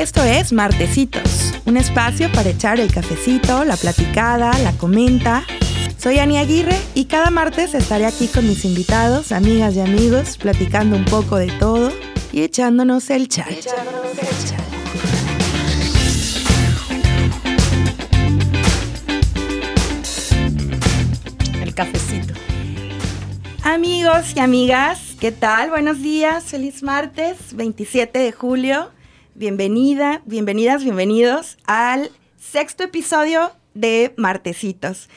Esto es Martecitos, un espacio para echar el cafecito, la platicada, la comenta. Soy Ani Aguirre y cada martes estaré aquí con mis invitados, amigas y amigos, platicando un poco de todo y echándonos el chat. El cafecito. Amigos y amigas, ¿qué tal? Buenos días, feliz martes, 27 de julio. Bienvenida, bienvenidas, bienvenidos al sexto episodio de Martecitos.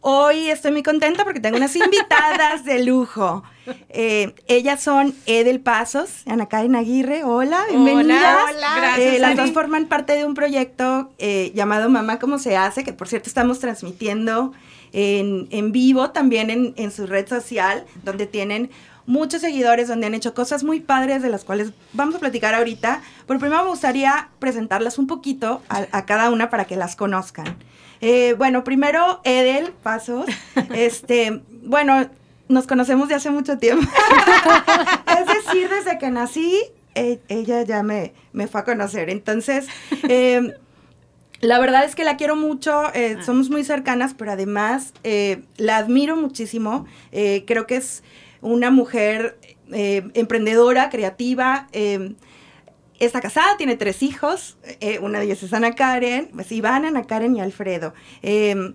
Hoy estoy muy contenta porque tengo unas invitadas de lujo. Eh, ellas son Edel Pasos, Ana Karen Aguirre. Hola, bienvenidas. Hola, gracias. Eh, las Ani. dos forman parte de un proyecto eh, llamado Mamá ¿Cómo se hace? Que por cierto estamos transmitiendo en, en vivo también en, en su red social, donde tienen muchos seguidores, donde han hecho cosas muy padres de las cuales vamos a platicar ahorita. Pero primero me gustaría presentarlas un poquito a, a cada una para que las conozcan. Eh, bueno, primero Edel Pasos. este, bueno, nos conocemos de hace mucho tiempo. es decir, desde que nací, eh, ella ya me, me fue a conocer. Entonces, eh, la verdad es que la quiero mucho, eh, somos muy cercanas, pero además eh, la admiro muchísimo. Eh, creo que es una mujer eh, emprendedora, creativa. eh, está casada, tiene tres hijos. eh, una de ellas es Ana Karen, pues Iván, Ana Karen y Alfredo. Eh,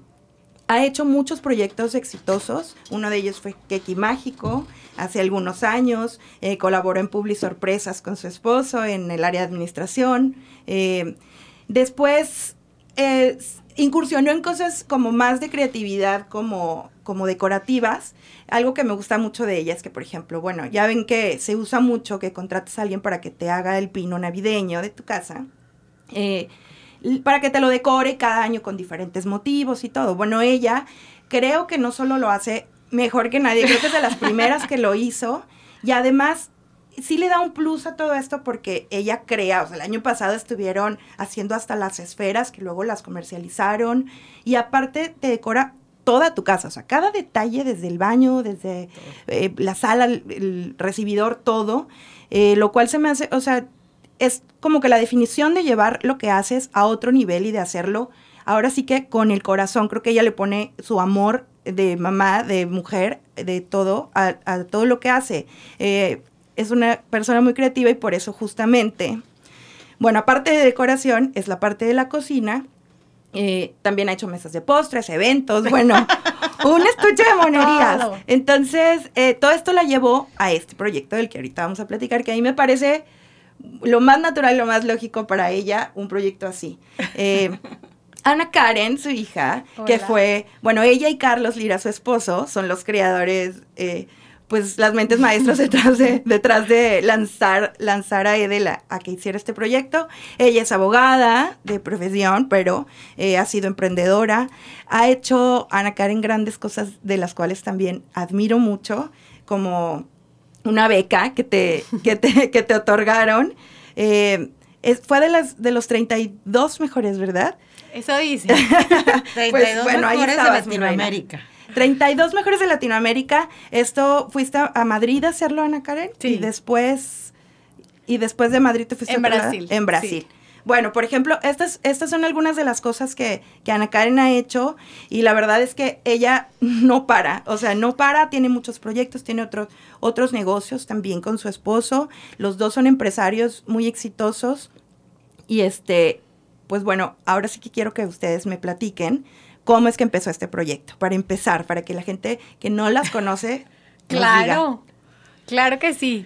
ha hecho muchos proyectos exitosos. Uno de ellos fue Keki Mágico hace algunos años. Eh, colaboró en Publi Sorpresas con su esposo en el área de administración. Eh, después incursionó en cosas como más de creatividad, como, como decorativas. Algo que me gusta mucho de ella es que, por ejemplo, bueno, ya ven que se usa mucho que contrates a alguien para que te haga el pino navideño de tu casa. Eh, para que te lo decore cada año con diferentes motivos y todo. Bueno, ella creo que no solo lo hace mejor que nadie, creo que es de las primeras que lo hizo y además sí le da un plus a todo esto porque ella crea, o sea, el año pasado estuvieron haciendo hasta las esferas que luego las comercializaron y aparte te decora toda tu casa, o sea, cada detalle desde el baño, desde eh, la sala, el, el recibidor, todo, eh, lo cual se me hace, o sea, es como que la definición de llevar lo que haces a otro nivel y de hacerlo, ahora sí que con el corazón, creo que ella le pone su amor de mamá, de mujer, de todo, a, a todo lo que hace. Eh, es una persona muy creativa y por eso justamente, bueno, aparte de decoración, es la parte de la cocina. Eh, también ha hecho mesas de postres, eventos, bueno, un estuche de monerías. Todo. Entonces, eh, todo esto la llevó a este proyecto del que ahorita vamos a platicar, que a mí me parece lo más natural, lo más lógico para ella, un proyecto así. Eh, Ana Karen, su hija, que fue, bueno, ella y Carlos Lira, su esposo, son los creadores, eh, pues las mentes maestras detrás de, detrás de lanzar, lanzar a Edel a, que hiciera este proyecto. Ella es abogada de profesión, pero eh, ha sido emprendedora. Ha hecho, Ana Karen, grandes cosas de las cuales también admiro mucho, como una beca que te, que te, que te otorgaron. Eh, es- fue de, las, de los 32 mejores, ¿verdad? Eso dice. 32 bueno, ahí mejores de estabas. Latinoamérica. 32 mejores de Latinoamérica. Esto, ¿fuiste a- Madrid a hacerlo, Ana Karen? Sí. Y después, y después de Madrid te fuiste En a? Brasil, En Brasil. sí. Bueno, por ejemplo, estas, estas son algunas de las cosas que, que Ana Karen ha hecho y la verdad es que ella no para, o sea, no para, tiene muchos proyectos, tiene otros, otros negocios también con su esposo, los dos son empresarios muy exitosos y este, pues bueno, ahora sí que quiero que ustedes me platiquen cómo es que empezó este proyecto, para empezar, para que la gente que no las conoce diga. Claro, claro que sí.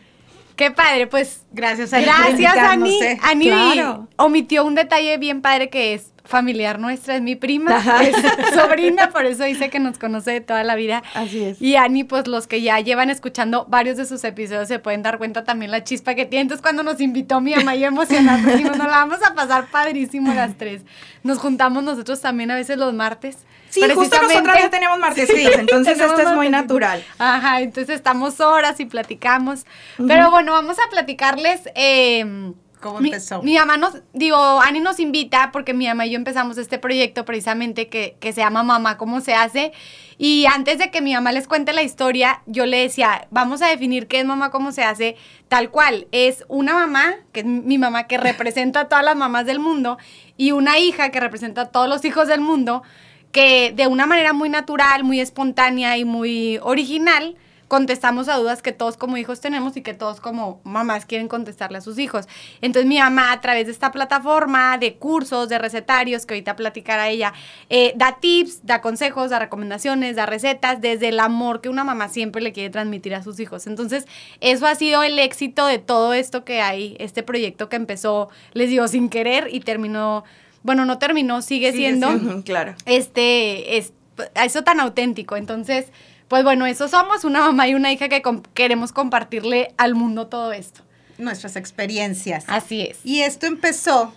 Qué padre, pues Gracias, Ani, por gracias Ani. Ani Claro. omitió un detalle bien padre que es familiar nuestra, es mi prima, Ajá. es sobrina, por eso dice que nos conoce de toda la vida. Así es. Y Ani, pues los que ya llevan escuchando varios de sus episodios se pueden dar cuenta también la chispa que tiene. Entonces, cuando nos invitó mi mamá y yo emocionada, dijimos, nos la vamos a pasar padrísimo las tres. Nos juntamos nosotros también a veces los martes. Sí, justo nosotras ya tenemos martesitos, Sí, entonces esto es muy natural. Ajá, entonces estamos horas y platicamos. Pero bueno, vamos a platicarles. eh, ¿Cómo mi, empezó? mi mamá nos, digo, Ani nos invita porque mi mamá y yo empezamos este proyecto precisamente que, que se llama Mamá, ¿cómo se hace? Y antes de que mi mamá les cuente la historia, yo le decía, vamos a definir qué es mamá, cómo se hace, tal cual. Es una mamá, que es mi mamá, que representa a todas las mamás del mundo, y una hija que representa a todos los hijos del mundo, que de una manera muy natural, muy espontánea y muy original, contestamos a dudas que todos como hijos tenemos y que todos como mamás quieren contestarle a sus hijos. Entonces mi mamá a través de esta plataforma de cursos, de recetarios, que ahorita platicará ella, eh, da tips, da consejos, da recomendaciones, da recetas, desde el amor que una mamá siempre le quiere transmitir a sus hijos. Entonces eso ha sido el éxito de todo esto que hay, este proyecto que empezó, les digo, sin querer y terminó, bueno, no terminó, sigue, siendo, claro. este, es, eso tan auténtico. Entonces pues bueno, eso somos, una mamá y una hija que queremos compartirle al mundo todo esto. Nuestras experiencias. Así es. Y esto empezó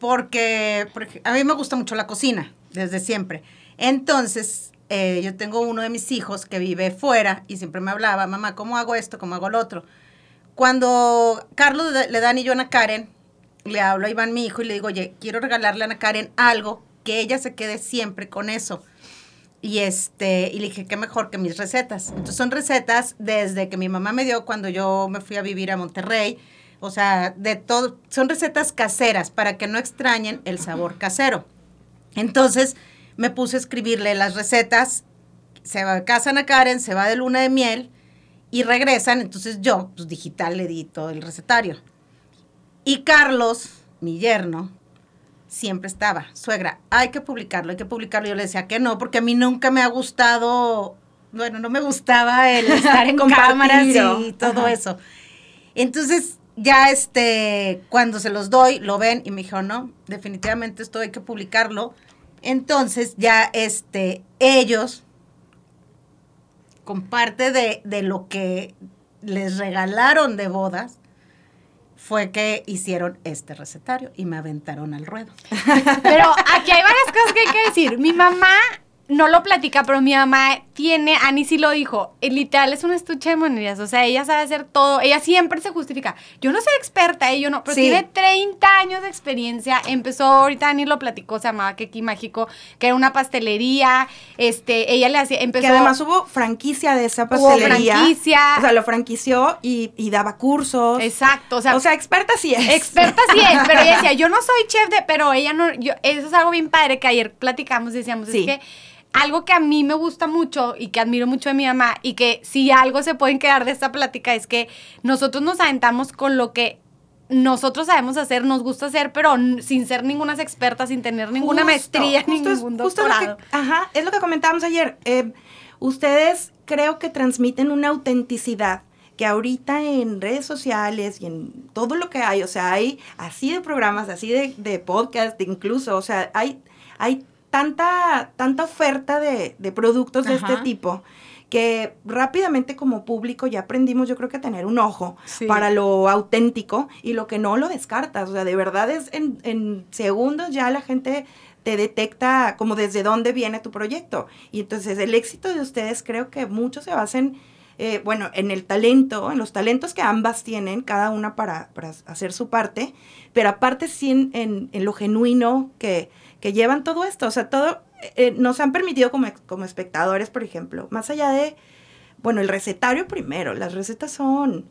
porque, a mí me gusta mucho la cocina, desde siempre. Entonces, eh, yo tengo uno de mis hijos que vive fuera y siempre me hablaba, mamá, ¿cómo hago esto? ¿Cómo hago lo otro? Cuando Carlos le da yo a Ana Karen, le hablo a Iván, mi hijo, y le digo, oye, quiero regalarle a Ana Karen algo que ella se quede siempre con eso. Y este, y le dije, qué mejor que mis recetas. Entonces son recetas desde que mi mamá me dio cuando yo me fui a vivir a Monterrey. O sea, de todo, son recetas caseras para que no extrañen el sabor casero. Entonces me puse a escribirle las recetas. Se va, casan a Karen, se va de luna de miel y regresan. Entonces yo, pues digital, le di todo el recetario. Y Carlos, mi yerno, siempre estaba, suegra, hay que publicarlo, hay que publicarlo. Yo le decía que no, porque a mí nunca me ha gustado, bueno, no me gustaba el estar en cámaras y todo eso. Entonces, ya este, cuando se los doy, lo ven y me dijo, no, definitivamente esto hay que publicarlo. Entonces, ya este, ellos, con parte de, de lo que les regalaron de bodas, fue que hicieron este recetario y me aventaron al ruedo. Pero aquí hay varias cosas que hay que decir. Mi mamá no lo platica, pero mi mamá tiene, Ani sí lo dijo, literal es una estuche de monedas, o sea, ella sabe hacer todo, ella siempre se justifica. Yo no soy experta, ¿eh? yo no, pero tiene 30 años de experiencia, empezó, ahorita Ani lo platicó, se llamaba Keki Mágico, que era una pastelería, este, ella le hacía, empezó... Que además hubo franquicia de esa pastelería. Hubo franquicia. O sea, lo franquició y, y daba cursos. Exacto, o sea... O sea, experta sí es. Experta sí es, pero ella decía, yo no soy chef de, pero ella no, yo, eso es algo bien padre que ayer platicamos, decíamos, es que algo que a mí me gusta mucho y que admiro mucho de mi mamá y que si algo se pueden quedar de esta plática es que nosotros nos aventamos con lo que nosotros sabemos hacer, nos gusta hacer, pero sin ser ninguna expertas, sin tener ninguna maestría, ni ningún doctorado. ajá, es lo que comentábamos ayer. Eh, ustedes creo que transmiten una autenticidad que ahorita en redes sociales y en todo lo que hay, o sea, hay así de programas, así de, de podcast, incluso, o sea, hay, hay tanta, tanta oferta de, productos de este tipo que rápidamente como público ya aprendimos yo creo que a tener un ojo para lo auténtico y lo que no lo descartas. O sea, de verdad es en, en segundos ya la gente te detecta como desde dónde viene tu proyecto. Y entonces el éxito de ustedes creo que mucho se basen, eh, bueno, en el talento, en los talentos que ambas tienen, cada una para, para hacer su parte, pero aparte sí en, en lo genuino que, que llevan todo esto. O sea, todo eh, nos han permitido como, como espectadores, por ejemplo, más allá de, bueno, el recetario primero, las recetas son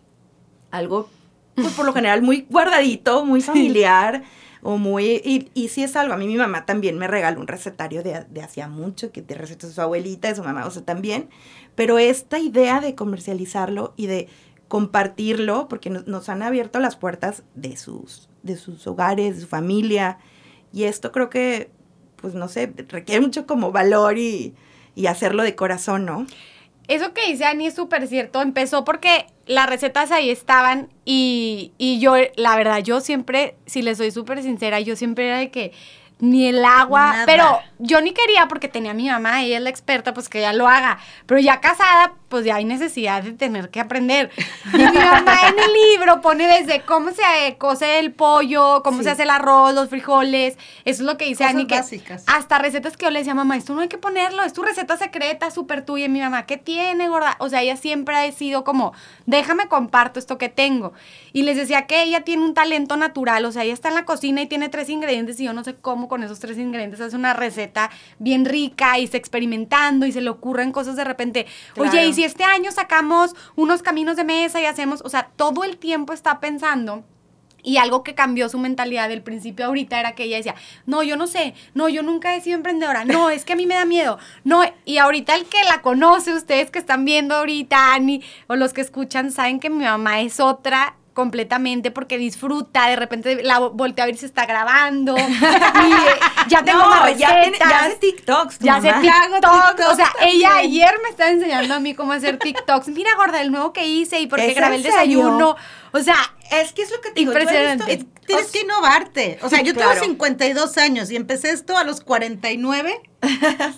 algo, pues por lo general, muy guardadito, muy familiar. O muy, y, y sí es algo, a mí mi mamá también me regaló un recetario de, de hacía mucho, que de recetas de su abuelita, de su mamá, o sea, también, pero esta idea de comercializarlo y de compartirlo, porque nos, nos han abierto las puertas de sus, de sus hogares, de su familia, y esto creo que, pues no sé, requiere mucho como valor y, hacerlo de corazón, ¿no? Eso que dice Ani es súper cierto. Empezó porque las recetas ahí estaban y, y yo, la verdad, yo siempre, si les soy súper sincera, yo siempre era de que ni el agua, pero yo ni quería porque tenía a mi mamá, ella es la experta, pues que ella lo haga. Pero ya casada, pues ya hay necesidad de tener que aprender. Y mi mamá en el libro pone desde cómo se cose el pollo, cómo se hace el arroz, los frijoles, eso es lo que dice Cosas Ani, que básicas. hasta recetas que yo le decía, mamá, esto no hay que ponerlo, es tu receta secreta, súper tuya. Y mi mamá, ¿qué tiene, gorda? O sea, ella siempre ha sido como, déjame comparto esto que tengo. Y les decía que ella tiene un talento natural, o sea, ella está en la cocina y tiene tres ingredientes y yo no sé cómo con esos tres ingredientes hace una receta bien rica y está experimentando y se le ocurren cosas de repente. Oye, y si este año sacamos unos caminos de mesa y hacemos, o sea, todo el tiempo está pensando. Y algo que cambió su mentalidad del principio ahorita era que ella decía, no, yo no sé, no, yo nunca he sido emprendedora, no, es que a mí me da miedo, no, y ahorita el que la conoce, ustedes que están viendo ahorita, Ani, o los que escuchan, saben que mi mamá es otra completamente porque disfruta, de repente la vo- voltea a ver si está grabando, y, eh, ya tengo No, más ya, tiene- ya hace TikToks. Ya sé mamá. TikTok. O sea, ella ayer me estaba enseñando a mí cómo hacer TikToks. Mira, gorda, el nuevo que hice y porque ¿Es grabé el desayuno. O sea, Es que es lo que te digo. Impresionante. Tienes que innovarte. O sea, yo Claro. tengo 52 años y empecé esto a los 49,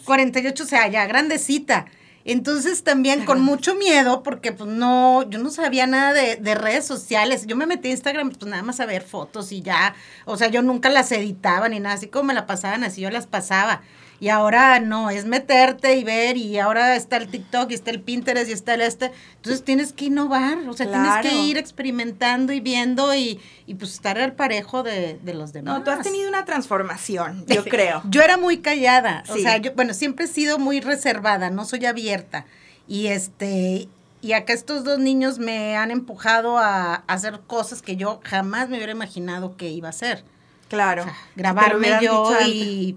48, o sea, ya grandecita. Entonces también con mucho miedo, porque pues no, yo no sabía nada de, de redes sociales. Yo me metí a Instagram, pues nada más a ver fotos y ya. O sea, yo nunca las editaba ni nada, así como me la pasaban, así yo las pasaba. Y ahora no, es meterte y ver, y ahora está el TikTok, y está el Pinterest, y está el este. Entonces tienes que innovar, o sea, Claro. tienes que ir experimentando y viendo y, y pues estar al parejo de, de los demás. No, tú has tenido una transformación, yo creo. Yo era muy callada, o Sí. sea, yo, bueno, siempre he sido muy reservada, no soy abierta. Y este, y acá estos dos niños me han empujado a, a hacer cosas que yo jamás me hubiera imaginado que iba a hacer. Claro. O sea, grabarme yo y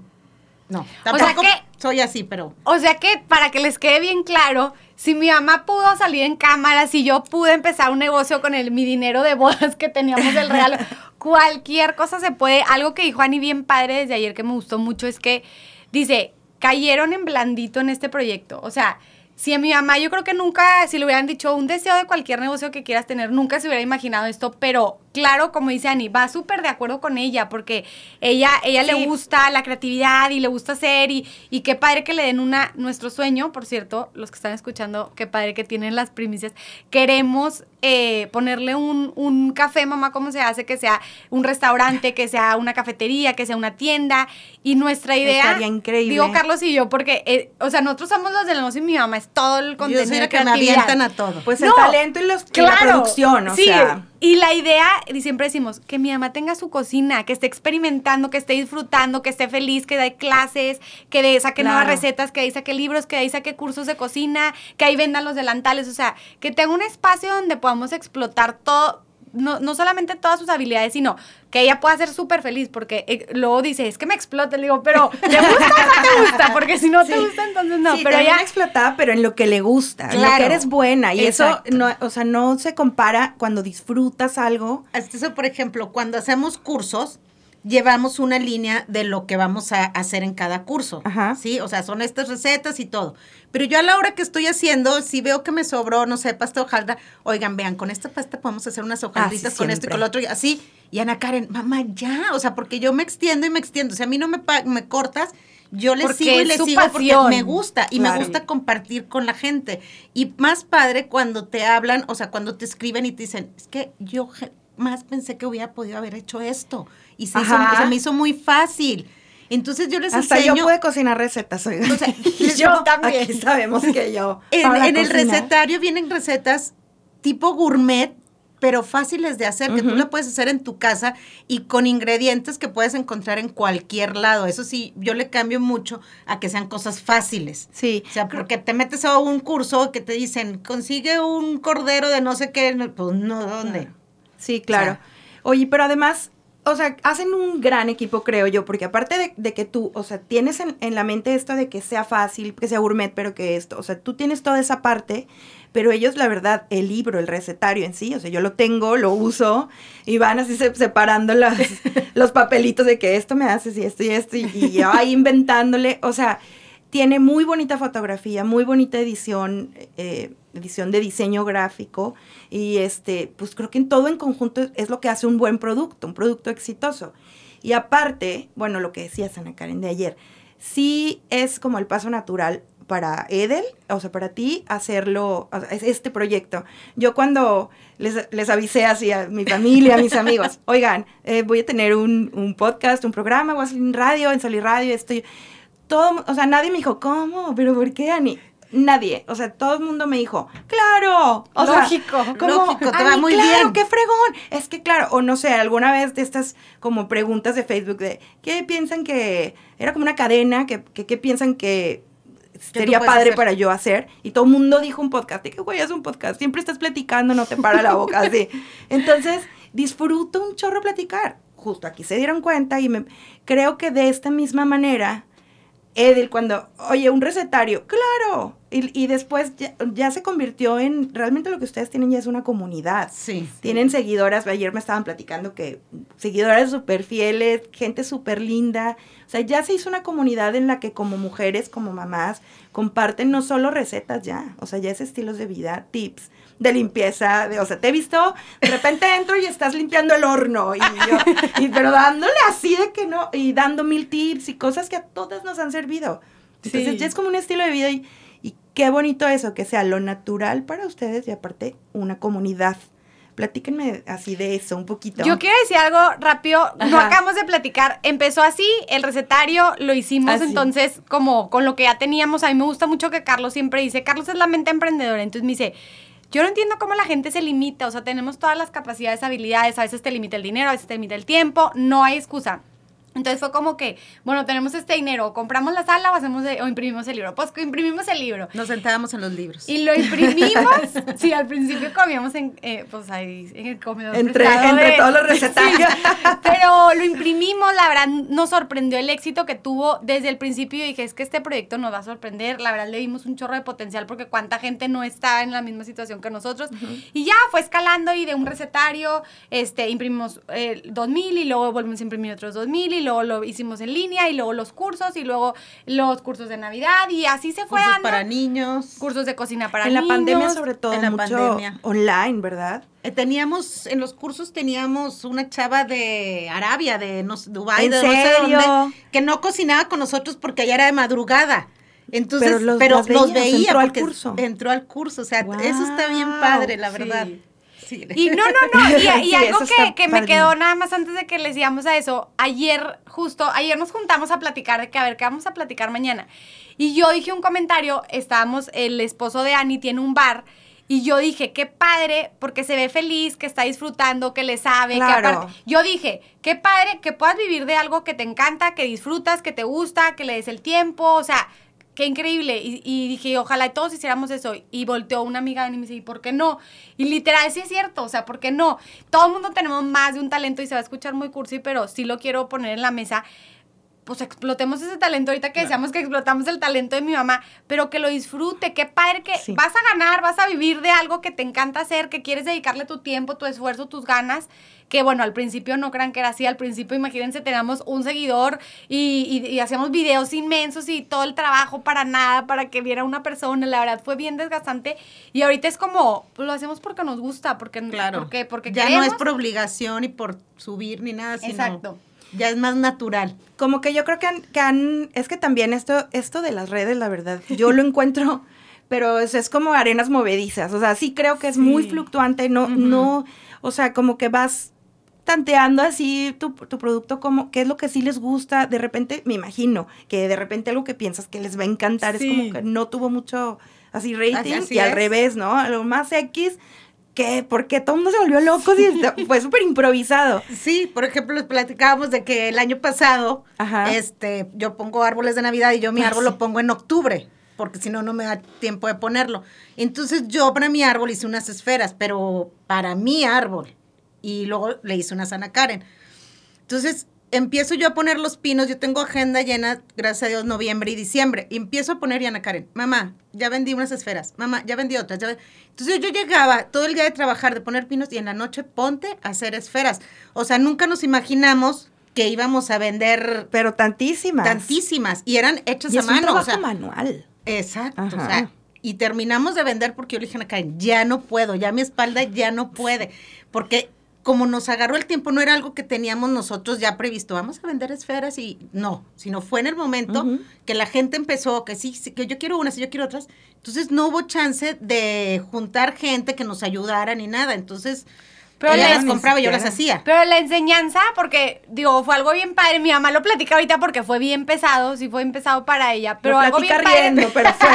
no, sea tampoco que- soy así, pero o sea que para que les quede bien claro, si mi mamá pudo salir en cámara, si yo pude empezar un negocio con el, mi dinero de bodas que teníamos del regalo, cualquier cosa se puede. Algo que dijo Ani bien padre desde ayer que me gustó mucho es que dice, cayeron en blandito en este proyecto. O sea, si a mi mamá yo creo que nunca, si le hubieran dicho un deseo de cualquier negocio que quieras tener, nunca se hubiera imaginado esto, pero claro, como dice Ani, va súper de acuerdo con ella, porque ella, ella le gusta la creatividad y le gusta hacer y, y qué padre que le den una, nuestro sueño, por cierto, los que están escuchando, qué padre que tienen las primicias, queremos eh, ponerle un, un café, mamá, ¿cómo se hace? Que sea un restaurante, que sea una cafetería, que sea una tienda y nuestra idea... Estaría increíble. Digo Carlos y yo, porque, eh, o sea, nosotros somos los del negocio y mi mamá es todo el yo contenido soy de la que me avientan a todo. Pues No, el talento y, los, y la producción, o sí, sea. Y la idea, y siempre decimos, que mi mamá tenga su cocina, que esté experimentando, que esté disfrutando, que esté feliz, que dé clases, que de, saque Claro. nuevas recetas, que ahí saque libros, que ahí saque cursos de cocina, que ahí vendan los delantales, o sea, que tenga un espacio donde podamos explotar todo, no, no solamente todas sus habilidades, sino que ella pueda ser súper feliz, porque eh, luego dice, es que me explota, le digo, pero ¿te gusta o no te gusta? Porque si no te gusta, entonces no, sí, pero ella... explotada, pero en lo que le gusta, en lo Claro. que eres buena. Y Exacto. eso, no, o sea, no se compara cuando disfrutas algo. Eso, por ejemplo, cuando hacemos cursos, llevamos una línea de lo que vamos a hacer en cada curso. Ajá. Sí, o sea, son estas recetas y todo. Pero yo a la hora que estoy haciendo, si veo que me sobró, no sé, pasta de oigan, vean, con esta pasta podemos hacer unas hojaldritas sí, con esto y siempre. con lo otro, y así. Y Ana Karen, mamá, ya, o sea, porque yo me extiendo y me extiendo. Si a mí no me, me cortas, yo le sigo y le sigo pasión. porque me gusta y Claro. me gusta compartir con la gente. Y más padre cuando te hablan, o sea, cuando te escriben y te dicen, es que yo más pensé que hubiera podido haber hecho esto. Y se, hizo, se me hizo muy fácil. Entonces yo les Hasta enseño. yo pude cocinar recetas, oigan. O sea, yo también. Aquí sabemos que yo. En, el recetario vienen recetas tipo gourmet, pero fáciles de hacer, que tú lo puedes hacer en tu casa y con ingredientes que puedes encontrar en cualquier lado. Eso sí, yo le cambio mucho a que sean cosas fáciles. Sí. O sea, porque te metes a un curso que te dicen, consigue un cordero de no sé qué, pues no, ¿dónde? Sí, claro. O sea- Oye, pero además, o sea, hacen un gran equipo, creo yo, porque aparte de, de que tú, o sea, tienes en, en la mente esto de que sea fácil, que sea gourmet, pero que esto, o sea, tú tienes toda esa parte, pero ellos, la verdad, el libro, el recetario en sí, o sea, yo lo tengo, lo uso, y van así se- separando las, los papelitos de que esto me haces y esto y esto, y, y yo ahí inventándole, o sea, tiene muy bonita fotografía, muy bonita edición, eh, edición de diseño gráfico y este, pues creo que en todo en conjunto es lo que hace un buen producto, un producto exitoso. Y aparte, bueno, lo que decía Ana Karen de ayer, sí es como el paso natural para Edel, o sea, para ti, hacerlo, o este proyecto. Yo cuando les, les avisé así a mi familia, a mis amigos, oigan, eh, voy a tener un, un podcast, un programa, voy a salir en radio, en Salir Radio, estoy... Todo, o sea, nadie me dijo, ¿cómo? ¿Pero por qué, Ani? Nadie, o sea, todo el mundo me dijo, claro, o sea, Lógico, como, lógico, te "Ani, va muy claro, bien". qué fregón. Es que claro, o no sé, alguna vez de estas como preguntas de Facebook de ¿qué piensan que era como una cadena que que, qué piensan que sería padre hacer? para yo hacer? Y todo el mundo dijo un podcast. Y que güey, es un podcast. Siempre estás platicando, no te para la boca así. Entonces, disfruto un chorro platicar. Justo aquí se dieron cuenta y me creo que de esta misma manera Edel cuando, oye, un recetario, claro. Y, y después ya, ya se convirtió en, realmente lo que ustedes tienen ya es una comunidad. Sí. Tienen seguidoras, ayer me estaban platicando que seguidoras súper fieles, gente súper linda. O sea, ya se hizo una comunidad en la que como mujeres, como mamás, comparten no solo recetas ya, o sea, ya es estilos de vida, tips de limpieza, de, o sea, te he visto, de repente entro y estás limpiando el horno, y yo, y, pero dándole así de que no, y dando mil tips y cosas que a todas nos han servido. Entonces Sí. ya es como un estilo de vida y, y qué bonito eso, que sea lo natural para ustedes y aparte una comunidad. Platíquenme así de eso un poquito. Yo quiero decir algo rápido. No acabamos de platicar. Empezó así, el recetario lo hicimos Así. entonces como con lo que ya teníamos. A mí me gusta mucho que Carlos siempre dice, Carlos es la mente emprendedora. Entonces me dice, yo no entiendo cómo la gente se limita. O sea, tenemos todas las capacidades, habilidades. A veces te limita el dinero, a veces te limita el tiempo. No hay excusa. Entonces fue como que, bueno, tenemos este dinero, o compramos la sala o hacemos de- o imprimimos el libro. Pues imprimimos el libro. Nos sentábamos en los libros. Y lo imprimimos. sí, al principio comíamos en, eh, pues ahí, en el comedor. Entre- entre de- todos los recetarios. Sí, pero lo imprimimos, la verdad nos sorprendió el éxito que tuvo desde el principio. Y dije, es que este proyecto nos va a sorprender. La verdad le dimos un chorro de potencial porque cuánta gente no está en la misma situación que nosotros. Y ya fue escalando y de un recetario este, imprimimos eh, 2000 y luego volvimos a imprimir otros 2000 y luego lo hicimos en línea y luego los cursos y luego los cursos de Navidad y así se fue Cursos dando. para niños. cursos de cocina para en la niños. pandemia sobre todo en la mucho pandemia. online, ¿verdad? Eh, teníamos, en los cursos teníamos una chava de Arabia, de no, sé, Dubái, ¿En de no sé serio? dónde, que no cocinaba con nosotros porque allá era de madrugada. Entonces, Pero pero los- veía entró al porque curso. entró al curso. O sea, eso está bien padre, la verdad. Sí. Y no, no, no, y, y Sí, algo que, que me quedó nada más antes de que les digamos a eso, ayer justo, ayer nos juntamos a platicar de que a ver, ¿qué vamos a platicar mañana? Y yo dije un comentario, estábamos, el esposo de Annie tiene un bar, y yo dije, qué padre, porque se ve feliz, que está disfrutando, que le sabe, Claro. que aparte, yo dije, qué padre que puedas vivir de algo que te encanta, que disfrutas, que te gusta, que le des el tiempo, o sea, qué increíble. Y, dije, ojalá todos hiciéramos eso. Y volteó una amiga de mí y me dice, ¿y por qué no? Y literal, sí es cierto, o sea, ¿por qué no? Todo el mundo tenemos más de un talento y se va a escuchar muy cursi, pero sí lo quiero poner en la mesa. Pues explotemos ese talento ahorita que decíamos que explotamos el talento de mi mamá, pero que lo disfrute, qué padre que Sí. vas a ganar, vas a vivir de algo que te encanta hacer, que quieres dedicarle tu tiempo, tu esfuerzo, tus ganas, que bueno, al principio no crean que era así, al principio imagínense, teníamos un seguidor y, y- y hacíamos videos inmensos y todo el trabajo para nada, para que viera una persona, la verdad fue bien desgastante y ahorita es como, pues lo hacemos porque nos gusta, porque, Claro. porque, porque ya queremos. no es por obligación y por subir ni nada, sino Exacto. Ya es más natural. Como que yo creo que han, que han- es que también esto, esto de las redes, la verdad, yo lo encuentro, pero es, es como arenas movedizas, o sea, sí creo que es muy fluctuante, no, no, o sea, como que vas tanteando así tu, tu producto, como qué es lo que sí les gusta, de repente, me imagino, que de repente algo que piensas que les va a encantar es como que no tuvo mucho así rating así y al es. revés, ¿no? Algo más X, que porque todo el mundo se volvió loco y fue súper improvisado. Sí, por ejemplo, les platicábamos de que el año pasado, Ajá. este, yo pongo árboles de Navidad y yo mi Ah, árbol sí. lo pongo en octubre, porque si no, no me da tiempo de ponerlo. Entonces yo para mi árbol hice unas esferas, pero para mi árbol. Y luego le hice una Sana Karen. Entonces empiezo yo a poner los pinos, yo tengo agenda llena, gracias a Dios, noviembre y diciembre. Y empiezo a poner y Ana Karen, mamá, ya vendí unas esferas, mamá, ya vendí otras. ya ven-". Entonces yo llegaba todo el día de trabajar, de poner pinos y en la noche ponte a hacer esferas. O sea, nunca nos imaginamos que íbamos a vender Pero tantísimas. tantísimas y eran hechas Y a es un mano. trabajo o sea, manual. Exacto, o sea, y terminamos de vender porque yo le dije a Ana Karen, ya no puedo, ya mi espalda ya no puede, porque como nos agarró el tiempo, no era algo que teníamos nosotros ya previsto, vamos a vender esferas y no, sino fue en el momento que la gente empezó, que sí, sí, que yo quiero unas y yo quiero otras, entonces no hubo chance de juntar gente que nos ayudara ni nada, entonces pero ella las compraba y yo las hacía. Pero la enseñanza, porque, digo, fue algo bien padre. Mi mamá lo platica ahorita porque fue bien pesado, sí fue bien pesado para ella. Pero algo bien padre. Pero fue...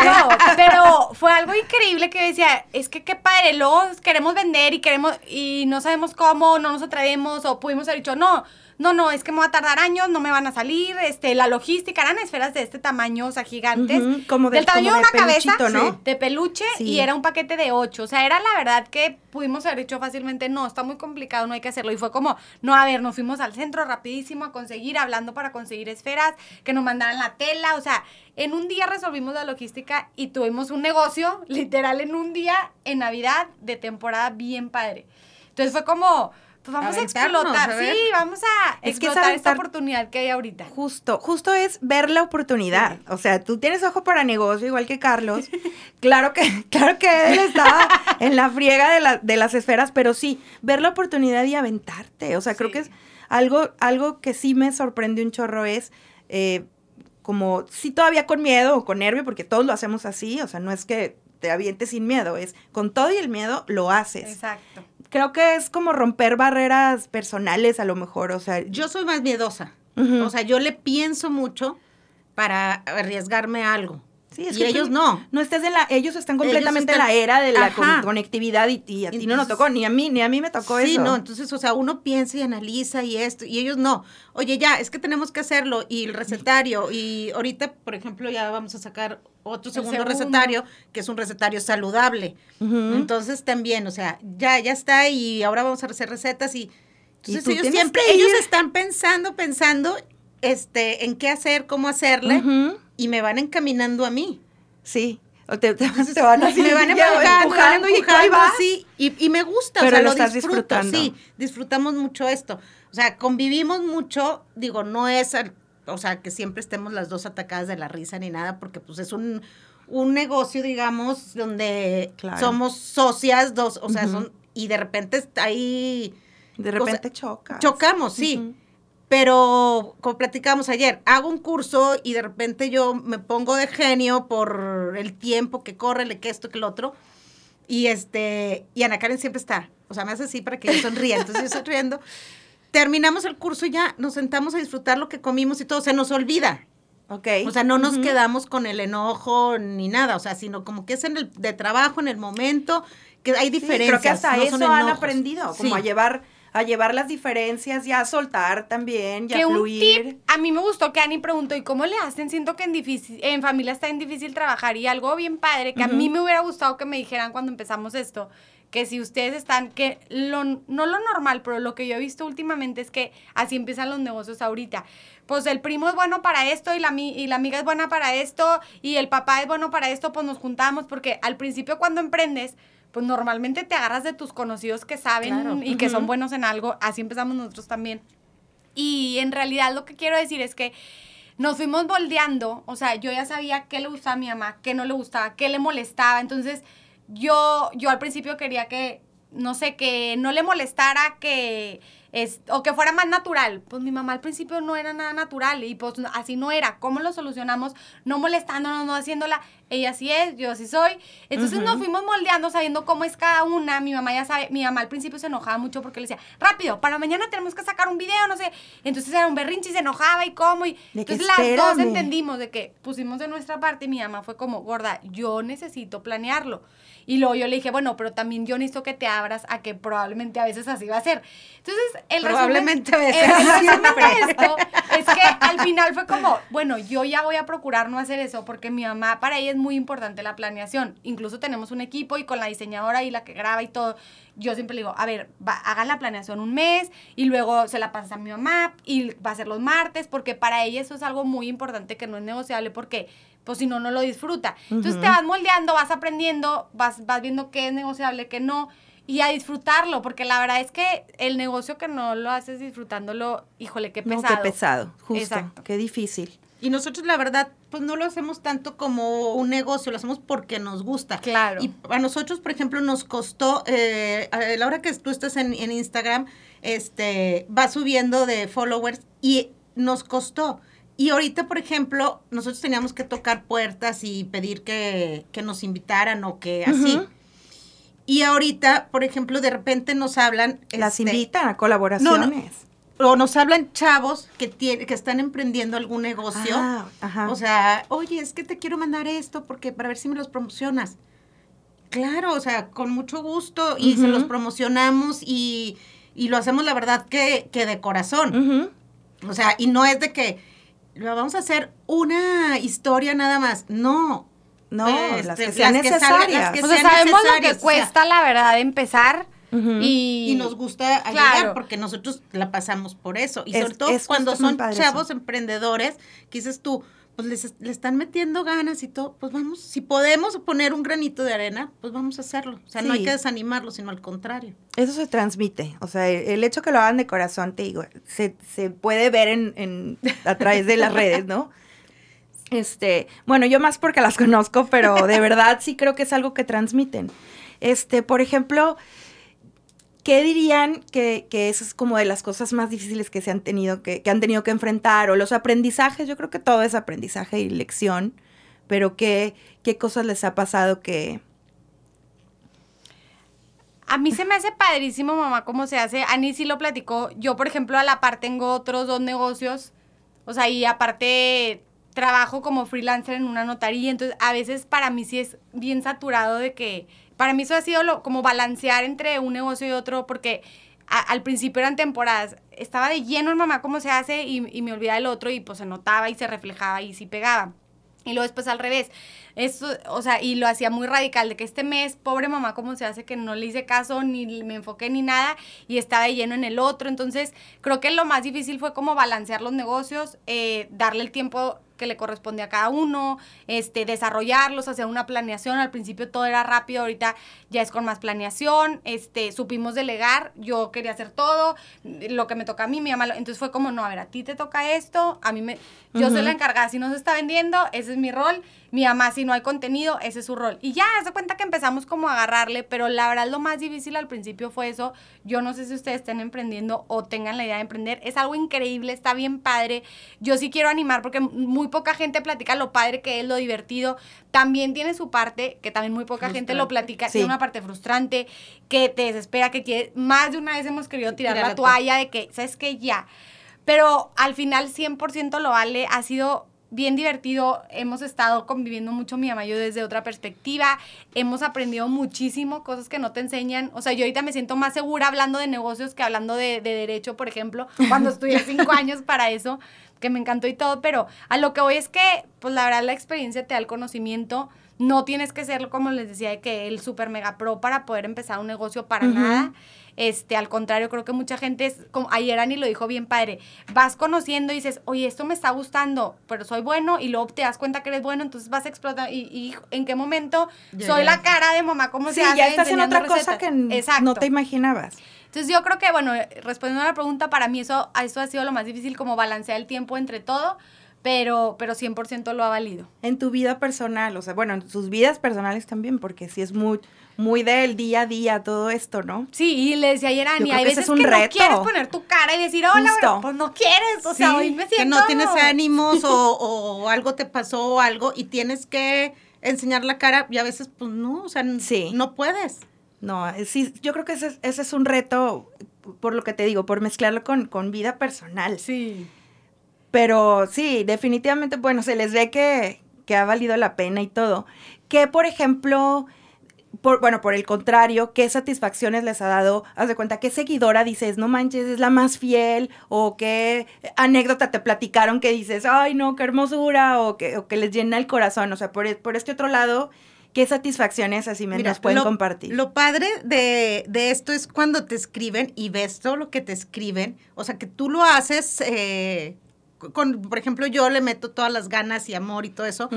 pero fue algo increíble que decía, es que qué padre, luego queremos vender y queremos, y no sabemos cómo, no nos atrevemos, o pudimos haber dicho, no, no, no, es que me va a tardar años, no me van a salir, este, la logística, eran esferas de este tamaño, o sea, gigantes. como del tamaño de una cabeza, ¿no? de peluche, y era un paquete de ocho. O sea, era la verdad que pudimos haber dicho fácilmente, no, está muy complicado, no hay que hacerlo. Y fue como, no, a ver, nos fuimos al centro rapidísimo a conseguir, hablando para conseguir esferas, que nos mandaran la tela, o sea, en un día resolvimos la logística y tuvimos un negocio, literal, en un día, en Navidad, de temporada bien padre. Entonces fue como pues vamos a, explotar, sí, vamos a explotar esta oportunidad que hay ahorita. Justo, justo es ver la oportunidad. O sea, tú tienes ojo para negocio, igual que Carlos. claro que, claro que él está en la friega de, de las esferas, pero sí, ver la oportunidad y aventarte. O sea, creo que es algo, algo que sí me sorprende un chorro es eh, como, sí todavía con miedo o con nervio, porque todos lo hacemos así, o sea, no es que te avientes sin miedo, es con todo y el miedo lo haces. Exacto creo que es como romper barreras personales a lo mejor, o sea. Yo soy más miedosa. O sea, yo le pienso mucho para arriesgarme a algo. Sí, es y ellos no. No estás en la, ellos están completamente en la era de la conectividad y, a ti no nos tocó, ni a mí, ni a mí me tocó eso. Sí, no, entonces, o sea, uno piensa y analiza y esto, y ellos no. Oye, ya, es que tenemos que hacerlo, y el recetario, y ahorita, por ejemplo, ya vamos a sacar otro segundo, recetario, que es un recetario saludable. Entonces también, o sea, ya, ya está y ahora vamos a hacer recetas y entonces ellos siempre, ellos están pensando, pensando este, en qué hacer, cómo hacerle y me van encaminando a mí. Sí. O te, van así, me van empujando, y, así, y, me gusta, Pero o sea, lo, estás disfrutando. sí, disfrutamos mucho esto. O sea, convivimos mucho, digo, no es o sea, que siempre estemos las dos atacadas de la risa ni nada, porque pues es un, un negocio, digamos, donde somos socias, dos, o sea, son, y de repente ahí... De repente choca. Chocamos, sí. Pero, como platicamos ayer, hago un curso y de repente yo me pongo de genio por el tiempo que corre, le que esto, que el otro. Y este, y Ana Karen siempre está. O sea, me hace así para que yo sonría. Entonces yo estoy riendo terminamos el curso y ya nos sentamos a disfrutar lo que comimos y todo, se nos olvida. Ok. O sea, no nos quedamos con el enojo ni nada, o sea, sino como que es en el de trabajo, en el momento, que hay diferencias. creo que hasta eso han aprendido, como a llevar a llevar las diferencias y a soltar también y a fluir. a mí me gustó que Ani preguntó, ¿y cómo le hacen? Siento que en, difícil, en familia está en difícil trabajar y algo bien padre que a mí me hubiera gustado que me dijeran cuando empezamos esto, que si ustedes están, que lo, no lo normal, pero lo que yo he visto últimamente es que así empiezan los negocios ahorita. Pues el primo es bueno para esto y la, y la amiga es buena para esto y el papá es bueno para esto, pues nos juntamos porque al principio cuando emprendes, pues normalmente te agarras de tus conocidos que saben y que son buenos en algo, así empezamos nosotros también. Y en realidad lo que quiero decir es que nos fuimos moldeando, o sea, yo ya sabía qué le gustaba a mi mamá, qué no le gustaba, qué le molestaba, entonces yo, yo al principio quería que, no sé, que no le molestara que es, o que fuera más natural. Pues mi mamá al principio no era nada natural y pues así no era. ¿Cómo lo solucionamos? No molestándonos, no haciéndola. Ella sí es, yo sí soy. Entonces nos fuimos moldeando sabiendo cómo es cada una. Mi mamá ya sabe, mi mamá al principio se enojaba mucho porque le decía, rápido, para mañana tenemos que sacar un video, no sé. Entonces era un berrinche y se enojaba y cómo. Y, entonces las dos entendimos de que pusimos de nuestra parte y mi mamá fue como, gorda, yo necesito planearlo. Y luego yo le dije, bueno, pero también yo necesito que te abras a que probablemente a veces así va a ser. Entonces, el probablemente a veces. El, esto es que al final fue como, bueno, yo ya voy a procurar no hacer eso porque mi mamá, para ella es muy importante la planeación. Incluso tenemos un equipo y con la diseñadora y la que graba y todo, yo siempre le digo, a ver, va, hagan la planeación un mes y luego se la pasas a mi mamá y va a ser los martes porque para ella eso es algo muy importante que no es negociable porque pues si no, no lo disfruta. Entonces te vas moldeando, vas aprendiendo, vas, vas viendo qué es negociable, qué no. y a disfrutarlo, porque la verdad es que el negocio que no lo haces disfrutándolo, híjole, qué pesado. No, qué pesado, justo, Exacto. qué difícil. Y nosotros, la verdad, pues no lo hacemos tanto como un negocio, lo hacemos porque nos gusta. Claro. Y a nosotros, por ejemplo, nos costó, eh, a la hora que tú estás en, en Instagram, este, va subiendo de followers y nos costó. Y ahorita, por ejemplo, nosotros teníamos que tocar puertas y pedir que, que nos invitaran o que así. Y ahorita, por ejemplo, de repente nos hablan. Las este, invitan a colaboraciones. O nos hablan chavos que, tiene, que están emprendiendo algún negocio. Ah, ajá. O sea, oye, es que te quiero mandar esto porque para ver si me los promocionas. Claro, o sea, con mucho gusto y se Ujú. los promocionamos y, y lo hacemos la verdad que, que de corazón. Ujú. O sea, y no es de que lo vamos a hacer una historia nada más. No. No, Este, las que las sean que salgan- necesarias. las que O sea, sean sabemos lo que necesarias, o sea, cuesta, la verdad, empezar. Y, y nos gusta ayudar Claro. porque nosotros la pasamos por eso. Y Es- sobre todo es cuando son chavos eso. emprendedores, que dices tú, pues les, le están metiendo ganas y todo, pues vamos, si podemos poner un granito de arena, pues vamos a hacerlo. O sea, no hay que desanimarlo, sino al contrario. Eso se transmite. O sea, el el hecho que lo hagan de corazón, te digo, se, se puede ver en, en- a través de las redes, ¿no? Este, bueno, yo más porque las conozco, pero de verdad sí creo que es algo que transmiten. Este, por ejemplo, ¿qué dirían que, que eso es como de las cosas más difíciles que se han tenido que, que han tenido que enfrentar? O los aprendizajes, yo creo que todo es aprendizaje y lección, pero ¿qué, qué cosas les ha pasado que, A mí se me hace padrísimo, mamá, cómo se hace. Ani sí lo platicó. Yo, por ejemplo, a la par tengo otros dos negocios. O sea, y aparte trabajo como freelancer en una notaría. Entonces, a veces para mí sí es bien saturado de que... Para mí eso ha sido como balancear entre un negocio y otro porque al principio eran temporadas. Estaba de lleno en mamá cómo se hace y, me olvidaba el otro y pues se notaba y se reflejaba y sí pegaba. Y luego después al revés. Eso, o sea, y lo hacía muy radical, de que este mes, pobre mamá, ¿cómo se hace que no le hice caso, ni me enfoqué ni nada, y estaba de lleno en el otro? Entonces, creo que lo más difícil fue como balancear los negocios, eh, darle el tiempo que le corresponde a cada uno, este, desarrollarlos, hacer una planeación. Al principio todo era rápido, ahorita ya es con más planeación, este, supimos delegar, yo quería hacer todo, lo que me toca a mí, mi mamá, lo- entonces fue como, no, a ver, a ti te toca esto, a mí me, yo soy la encargada, si no se está vendiendo, ese es mi rol, mi mamá, si no hay contenido, ese es su rol. Y ya, se cuenta que empezamos como a agarrarle, pero la verdad lo más difícil al principio fue eso. Yo no sé si ustedes estén emprendiendo o tengan la idea de emprender. Es algo increíble, está bien padre. Yo sí quiero animar porque muy poca gente platica lo padre que es, lo divertido. También tiene su parte, que también muy poca gente lo platica, Sí. tiene una parte frustrante, que te desespera, que quiere, más de una vez hemos querido tirar Tirar la la toalla de que, ¿sabes qué? Ya. Pero al final 100% lo vale. Ha sido bien divertido. Hemos estado conviviendo mucho mi mamá y yo desde otra perspectiva. Hemos aprendido muchísimo, cosas que no te enseñan. O sea, yo ahorita me siento más segura hablando de negocios que hablando de, de derecho, por ejemplo, cuando estudié cinco años para eso, que me encantó y todo. Pero a lo que voy es que, pues la verdad, la experiencia te da el conocimiento. No tienes que ser, como les decía, de que el super mega pro para poder empezar un negocio para nada. Este, al contrario, creo que mucha gente es, como ayer Ani lo dijo bien padre, vas conociendo y dices, oye, esto me está gustando, pero soy bueno, y luego te das cuenta que eres bueno, entonces vas a explotar, y, y en qué momento soy la cara de mamá, ¿cómo Sí, se hace? ya estás en otra cosa que Exacto. no te imaginabas. Entonces yo creo que, bueno, respondiendo a la pregunta, para mí eso, eso ha sido lo más difícil, como balancear el tiempo entre todo, pero, pero 100% lo ha valido. En tu vida personal, o sea, bueno, en sus vidas personales también, porque sí es muy, muy del día a día todo esto, ¿no? Sí, y le decía ayer a Ani, hay veces es un que no reto. quieres poner tu cara y decir, hola, Justo. bro", pues no quieres, o sea, Sí, hoy me siento... que no tienes ánimos o, o algo te pasó o algo y tienes que enseñar la cara y a veces pues no, o sea, Sí. no puedes. No, eh, sí, yo creo que ese, es- ese es un reto, por lo que te digo, por mezclarlo con, con vida personal. Sí. Pero sí, definitivamente, bueno, se les ve que, que ha valido la pena y todo. Que, por ejemplo, por, bueno, por el contrario, ¿qué satisfacciones les ha dado? Haz de cuenta, ¿qué seguidora dices, no manches, es la más fiel? ¿O qué anécdota te platicaron que dices, ay, no, qué hermosura? ¿O que, o que les llena el corazón? O sea, por, por este otro lado, ¿qué satisfacciones así me Mira, nos pueden lo- compartir? Lo padre de, de esto es cuando te escriben y ves todo lo que te escriben, o sea, que tú lo haces, eh, con, por ejemplo, yo le meto todas las ganas y amor y todo eso,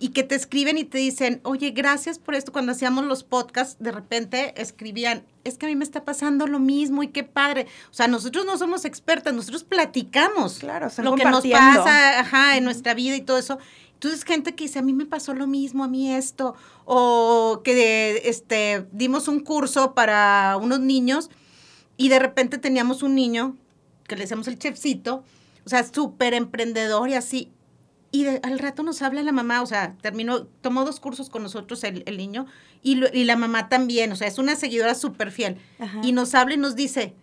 y que te escriben y te dicen, oye, gracias por esto. Cuando hacíamos los podcasts, de repente escribían, es que a mí me está pasando lo mismo y qué padre. O sea, nosotros no somos expertas, nosotros platicamos Claro, lo que nos pasa ajá, en nuestra vida y todo eso. Entonces, gente que dice, a mí me pasó lo mismo, a mí esto, o que este, dimos un curso para unos niños y de repente teníamos un niño que le decíamos el chefcito, o sea, súper emprendedor y así. Y de- al rato nos habla la mamá, o sea, terminó, tomó dos cursos con nosotros el, el niño y, lo- y la mamá también, o sea, es una seguidora súper fiel. Ajá. Y nos habla y nos dice,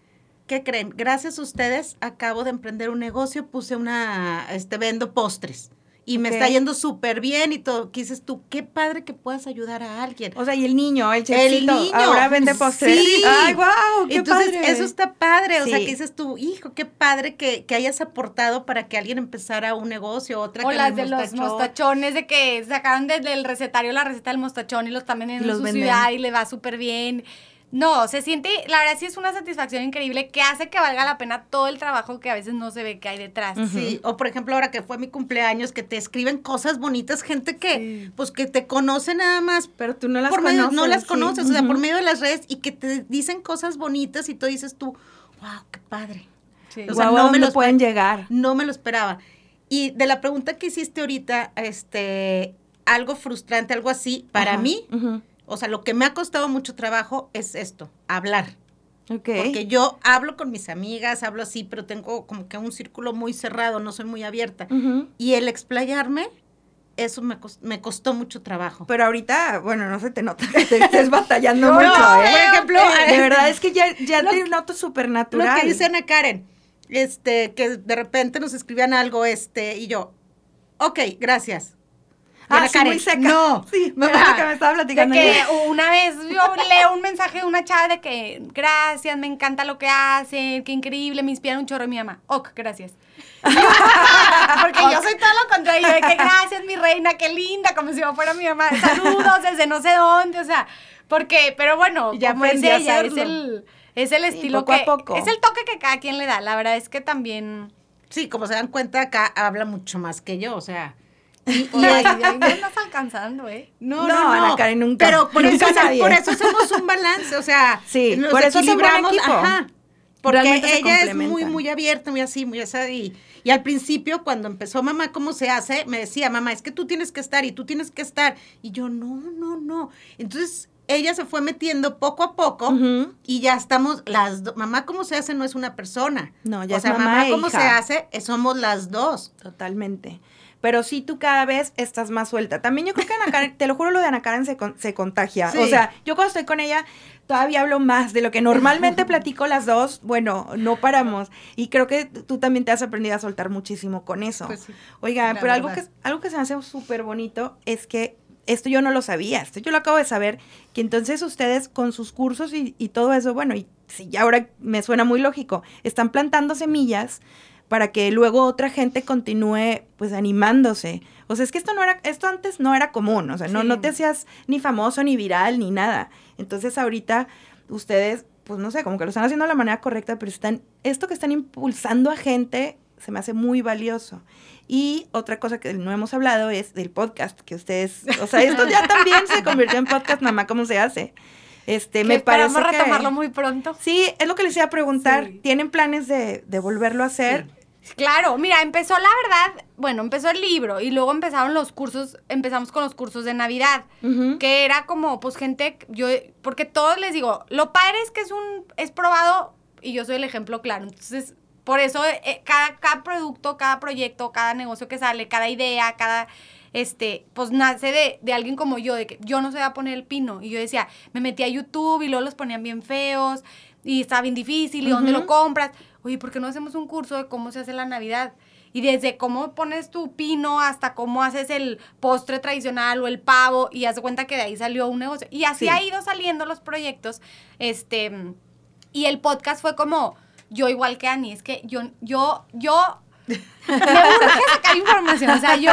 ¿qué creen? Gracias a ustedes acabo de emprender un negocio, puse una, este, vendo postres. Y me está yendo súper bien y todo. ¿Qué dices tú? Qué padre que puedas ayudar a alguien. O sea, y el niño, el chefcito, niño. ahora vende postres. Sí. Ay, wow, qué Entonces, padre. eso está padre. O sea, que dices tú, hijo, qué padre que, que hayas aportado para que alguien empezara un negocio, otra O que las el de los mostachones, de que sacaron desde el recetario la receta del mostachón y los también en los su venden. ciudad y le va súper bien. No, se siente, la verdad sí es una satisfacción increíble que hace que valga la pena todo el trabajo que a veces no se ve que hay detrás. Sí, o por ejemplo, ahora que fue mi cumpleaños, que te escriben cosas bonitas, gente que, Sí. pues que te conoce nada más Pero tú no las por medio, conoces. no las sí. conoces, o sea, por medio de las redes y que te dicen cosas bonitas y tú dices tú, wow, qué padre. Sí. O sea, no ¿a me los pueden llegar. No me lo esperaba. Y de la pregunta que hiciste ahorita, este, algo frustrante, algo así, para mí. O sea, lo que me ha costado mucho trabajo es esto, hablar. Porque yo hablo con mis amigas, hablo así, pero tengo como que un círculo muy cerrado, no soy muy abierta. Y el explayarme, eso me, cos- me costó mucho trabajo. Pero ahorita, bueno, no se te nota que te estés batallando No, mucho, no, ¿eh? por ejemplo, de verdad es que ya, ya lo te noto súper Lo que dice Ana Karen, este, que de repente nos escribían algo, este, y yo, ok, gracias. Ah, sí, Karen, muy seca. No, Sí, es lo que me estaba De platicando. que ayer. una vez yo leo un mensaje de una chava de que gracias, me encanta lo que hacen, qué increíble, me inspiran un chorro mi mamá. Ok, gracias. Porque yo soy todo lo contrario, de que gracias, mi reina, qué linda, como si yo fuera mi mamá. Saludos desde no sé dónde, o sea, porque, pero bueno, Ya como es ella, es el, es el estilo poco a que, poco. es el toque que cada quien le da. La verdad es que también, Sí, como se dan cuenta, acá habla mucho más que yo, o sea. Y, y ahí, ahí me estás alcanzando, ¿eh? no, No, no, no, Ana Karen, nunca. Pero por, Nunca eso, nadie. por eso hacemos un balance, o sea, Sí, nos por eso equipo. ajá. Porque Realmente ella es muy, muy abierta, muy así, muy así. Y, y al principio, cuando empezó mamá, ¿cómo se hace? Me decía, mamá, es que tú tienes que estar y tú tienes que estar. Y yo, no, no, no. Entonces, ella se fue metiendo poco a poco y ya estamos las dos. Mamá, ¿cómo se hace? No es una persona. No, ya o es sea, mamá mamá, e ¿cómo hija. se hace? Somos las dos. Totalmente. Pero sí, tú cada vez estás más suelta. También yo creo que Ana Karen, te lo juro, lo de Ana Karen se, con- se contagia. Sí. O sea, yo cuando estoy con ella todavía hablo más de lo que normalmente platico las dos. Bueno, no paramos. Y creo que tú también te has aprendido a soltar muchísimo con eso. Pues sí, Oigan, pero algo que, algo que se me hace súper bonito es que esto yo no lo sabía, esto yo lo acabo de saber, que entonces ustedes con sus cursos y, y todo eso, bueno, y si ya ahora me suena muy lógico, están plantando semillas para que luego otra gente continúe pues animándose. O sea, es que esto no era, esto antes no era común, o sea, no, Sí. no te hacías ni famoso, ni viral, ni nada. Entonces ahorita ustedes, pues no sé, como que lo están haciendo de la manera correcta, pero están, esto que están impulsando a gente se me hace muy valioso. Y otra cosa que no hemos hablado es del podcast, que ustedes, o sea, esto ya también se convirtió en podcast, mamá, ¿cómo se hace? Este, Que me parece que- retomarlo muy pronto. Sí, es lo que les iba a preguntar. Sí. ¿Tienen planes de, de volverlo a hacer? Claro, mira, empezó la verdad, bueno, empezó el libro y luego empezaron los cursos, empezamos con los cursos de Navidad, que era como, pues gente, yo, porque todos les digo, lo padre es que es un, es probado y yo soy el ejemplo claro, entonces, por eso eh, cada, cada producto, cada proyecto, cada negocio que sale, cada idea, cada, este, pues nace de, de alguien como yo, de que yo no sé a poner el pino, y yo decía, me metí a YouTube y luego los ponían bien feos, y estaba bien difícil, y dónde lo compras, oye, ¿por qué no hacemos un curso de cómo se hace la Navidad? Y desde cómo pones tu pino hasta cómo haces el postre tradicional o el pavo y haz de cuenta que de ahí salió un negocio. Y así Sí. ha ido saliendo los proyectos. Este, y el podcast fue como, yo igual que Ani, es que yo, yo, yo me urge sacar información. O sea, yo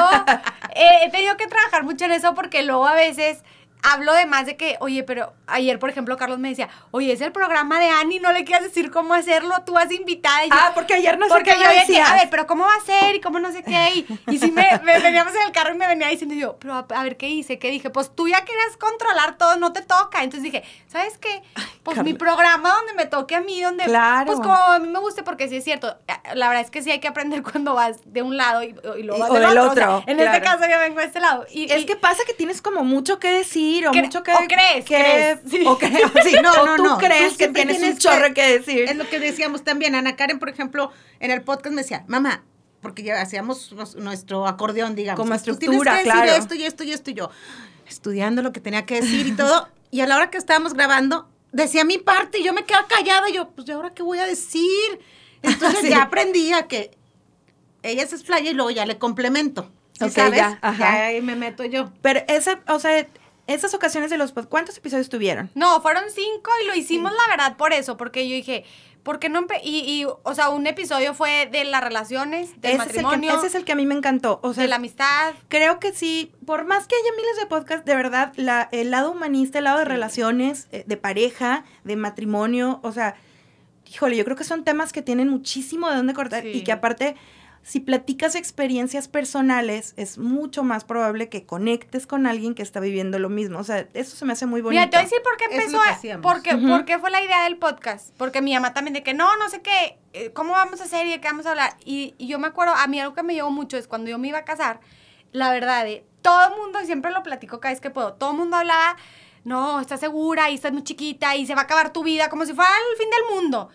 eh, he tenido que trabajar mucho en eso porque luego a veces hablo de más de que, oye, pero ayer, por ejemplo, Carlos me decía, oye, es el programa de Ani, no le quieras decir cómo hacerlo, tú vas invitada. Y yo, Ah, porque ayer no sé porque qué yo decía, a ver, pero ¿cómo va a ser? Y cómo no sé qué. Y, y sí me, me veníamos en el carro y me venía diciendo yo, pero a, a ver, ¿qué hice? ¿Qué dije? Pues tú ya querías controlar todo, no te toca. Entonces dije, ¿sabes qué? Pues mi programa donde me toque a mí, donde, Claro. pues como a mí me guste, porque sí es cierto. La verdad es que sí hay que aprender cuando vas de un lado y, y luego vas del, del otro. O sea, otro, en este caso yo vengo de este lado. Y, Es que pasa que tienes como mucho que decir o Cre- mucho que... o crees, que- crees, sí. O crees, sí, No, o no, tú no. crees Tú que siempre tienes un tienes chorro que- decir. Es lo que decíamos también. Ana Karen, por ejemplo, en el podcast me decía, mamá, porque ya hacíamos nuestro acordeón, digamos. Como Tú tienes estructura, que decir claro. esto y esto y esto y yo. Estudiando lo que tenía que decir y todo. y a la hora que estábamos grabando, decía mi parte y yo me quedaba callada. Y yo, pues, ¿y ahora qué voy a decir? Entonces Sí. ya aprendí a que ella se explaya y luego ya le complemento. ¿Sí Ok, sabes? ya, ajá. Ya ahí me meto yo. Pero esa, o sea, esas ocasiones de los... pod- ¿Cuántos episodios tuvieron? No, fueron cinco y lo hicimos la verdad por eso, porque yo dije, ¿por qué no? Y, y, o sea, un episodio fue de las relaciones, del ese, es que, matrimonio, ese es el que a mí me encantó. O sea, de la amistad. creo que sí, por más que haya miles de podcasts, de verdad, la, el lado humanista, el lado de relaciones, eh, de pareja, de matrimonio, o sea, híjole, yo creo que son temas que tienen muchísimo de dónde cortar Sí. y que aparte, si platicas experiencias personales, es mucho más probable que conectes con alguien que está viviendo lo mismo. O sea, eso se me hace muy bonito. Mira, te voy a decir por qué Es lo empezó, que a- hacíamos. por qué, Ujú. por qué fue la idea del podcast. Porque mi mamá también de que no, no sé qué, eh, ¿cómo vamos a hacer y de qué vamos a hablar? Y, y yo me acuerdo, a mí algo que me llevó mucho es cuando yo me iba a casar, la verdad, de todo el mundo, y siempre lo platico cada vez que puedo, todo el mundo hablaba, no, estás segura y estás muy chiquita y se va a acabar tu vida como si fuera el fin del mundo.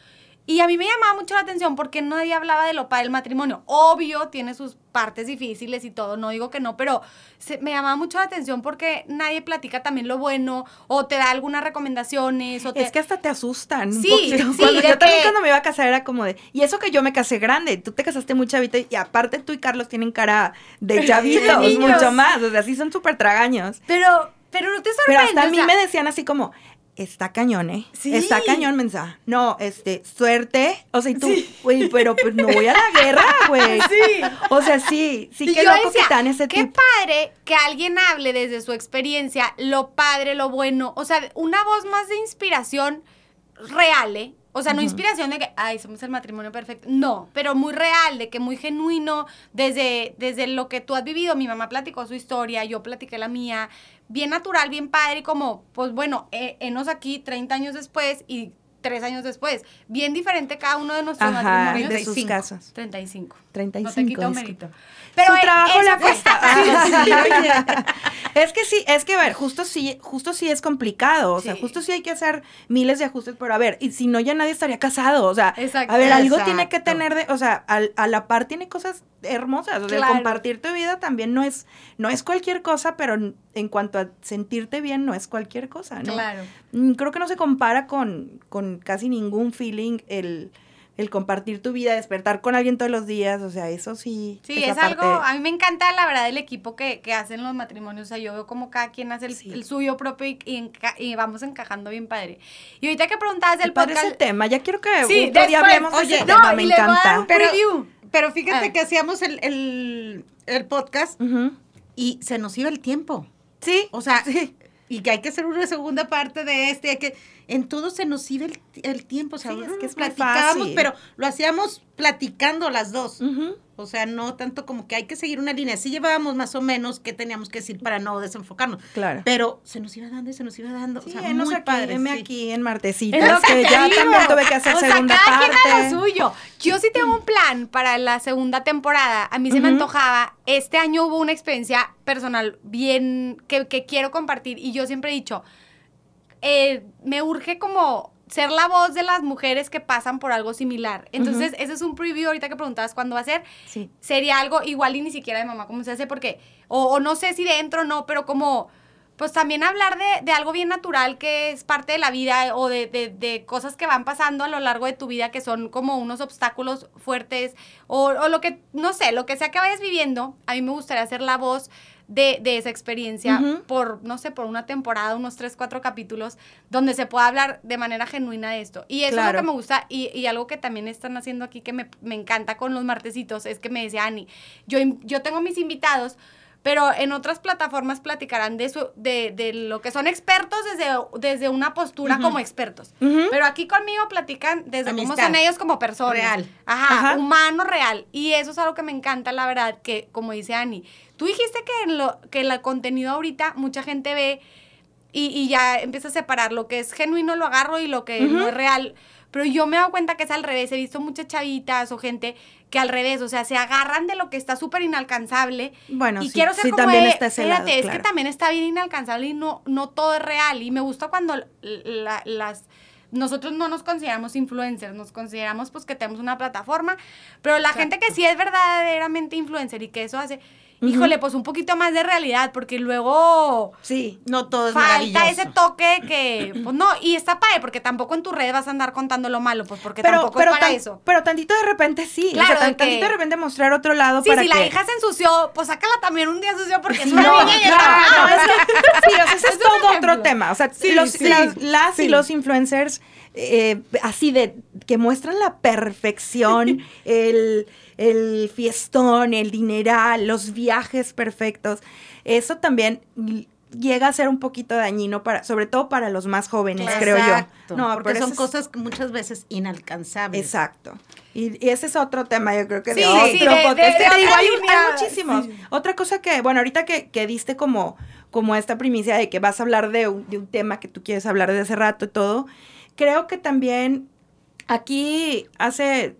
Y a mí me llamaba mucho la atención porque nadie hablaba de lo padre del matrimonio. Obvio, tiene sus partes difíciles y todo, no digo que no, pero se- me llamaba mucho la atención porque nadie platica también lo bueno o te da algunas recomendaciones. O te, Es que hasta te asustan. un Sí, poquito. sí, Cuando- yo también cuando me iba a casar era como de, y eso que yo me casé grande, tú te casaste muy chavita y aparte tú y Carlos tienen cara de chavitos, mucho más, o sea, sí son súper tragaños. Pero, pero no te Pero sorprende. hasta a o mí sea, me decían así como, está cañón, ¿eh? Sí. Está cañón, mensa. No, este, suerte. O sea, y tú, güey, pero pues no voy a la guerra, güey. Sí. O sea, sí, sí, Y qué yo loco decía, que te dan ese qué tipo. padre que alguien hable desde su experiencia, lo padre, lo bueno, o sea, una voz más de inspiración real, ¿eh? O sea, no inspiración de que, ay, somos el matrimonio perfecto. No, pero muy real, de que muy genuino, desde, desde lo que tú has vivido. Mi mamá platicó su historia, yo platiqué la mía. Bien natural, bien padre, y como, pues bueno, eh, enos aquí 30 años después y tres años después. Bien diferente cada uno de nuestros Ajá, matrimonios. de sus 35. casos. 35. 35. No te quito mérito. Pero Su eh, trabajo eso le fue- cuesta. Sí. Es que sí, es que a ver, justo sí, justo sí es complicado, o sea, Sí. justo sí hay que hacer miles de ajustes, pero a ver, y si no ya nadie estaría casado, o sea, Exacto. a ver, algo Exacto. tiene que tener de, o sea, al- a la par tiene cosas hermosas, o sea, el Claro. compartir tu vida también no es, no es cualquier cosa, pero en, en cuanto a sentirte bien no es cualquier cosa, ¿no? Claro. Mm, Creo que no se compara con, con casi ningún feeling el, el compartir tu vida, despertar con alguien todos los días, o sea, eso sí. Sí, es algo, a mí me encanta la verdad el equipo que, que hacen los matrimonios, o sea, yo veo como cada quien hace el, Sí. el suyo propio y, y enca- y vamos encajando bien padre. Y ahorita que preguntabas del Qué padre podcast... ese tema, ya quiero que Sí, otro día después, hablemos de oye, ese no, tema, y me les voy a dar encanta. un Pero, preview. pero fíjate Ah. que hacíamos el, el, el podcast y se nos iba el tiempo. Sí, O sea, sí. y que hay que hacer una segunda parte de este, hay que en todo se nos iba el, el tiempo, o sea, Sí, es que es platicábamos, pero lo hacíamos platicando las dos. O sea, no tanto como que hay que seguir una línea. Sí llevábamos más o menos qué teníamos que decir para no desenfocarnos. Claro. Pero se nos iba dando y se nos iba dando. Sí, o sea, muy aquí, padre. sí. aquí en Es lo que ya también tuve que hacer o sea, segunda cada quien a parte. lo suyo. Yo sí tengo un plan para la segunda temporada. A mí se me antojaba. Este año hubo una experiencia personal bien que, que quiero compartir. Y yo siempre he dicho, eh, me urge como ser la voz de las mujeres que pasan por algo similar. Entonces, ese es un preview ahorita que preguntabas cuándo va a ser. Sí. Sería algo igual y ni siquiera de mamá cómo se hace porque, o, o no sé si dentro o no, pero como, pues también hablar de, de algo bien natural que es parte de la vida o de, de- de cosas que van pasando a lo largo de tu vida que son como unos obstáculos fuertes o, o lo que, no sé, lo que sea que vayas viviendo, a mí me gustaría ser la voz de, de esa experiencia por, no sé, por una temporada, unos tres, cuatro capítulos, donde se pueda hablar de manera genuina de esto. Y eso es lo que me gusta y, y algo que también están haciendo aquí que me, me encanta con los martesitos es que me decía Ani, yo, yo tengo mis invitados, pero en otras plataformas platicarán de, su, de, de lo que son expertos desde, desde una postura como expertos. Pero aquí conmigo platican desde cómo Amistad. son ellos como personas. Real. Ajá, Ajá. humano real. Y eso es algo que me encanta, la verdad, que como dice Ani, tú dijiste que, en lo, que el contenido ahorita mucha gente ve y, y ya empieza a separar lo que es genuino lo agarro y lo que no es real. Pero yo me he dado cuenta que es al revés. He visto muchas chavitas o gente que al revés, o sea, se agarran de lo que está súper inalcanzable. Bueno, y sí, quiero ser sí, como también de, está ese lado, es claro. que también está bien inalcanzable y no, no todo es real. Y me gusta cuando la- las nosotros no nos consideramos influencers, nos consideramos pues que tenemos una plataforma, pero la gente que sí es verdaderamente influencer y que eso hace, híjole, pues un poquito más de realidad, porque luego Sí. No todo es falta ese toque que, pues no, y está padre, porque tampoco en tu red vas a andar contando lo malo, pues porque Pero, tampoco pero, es para tan- eso. pero tantito de repente sí. o Claro, sea, que- tantito de repente mostrar otro lado Sí, para si que... la hija se ensució, pues sácala también un día sucio porque es una no, niña y no, está- es que, sí, o sea, ese es, todo ejemplo. otro tema. O sea, Sí, los, sí, las, las y los influencers eh, así de que muestran la perfección, el, el fiestón, el dineral, los viajes perfectos. Eso también llega a ser un poquito dañino para, sobre todo para los más jóvenes, creo yo. No, porque son es- cosas que muchas veces inalcanzables. Exacto. Y, y ese es otro tema, yo creo que de Sí, otro sí, de- de- podcast. de Te digo, otra hay, línea, hay muchísimos. Otra cosa que, bueno, ahorita que, que diste como, como esta primicia de que vas a hablar de un, de un tema que tú quieres hablar de hace rato y todo, creo que también aquí hace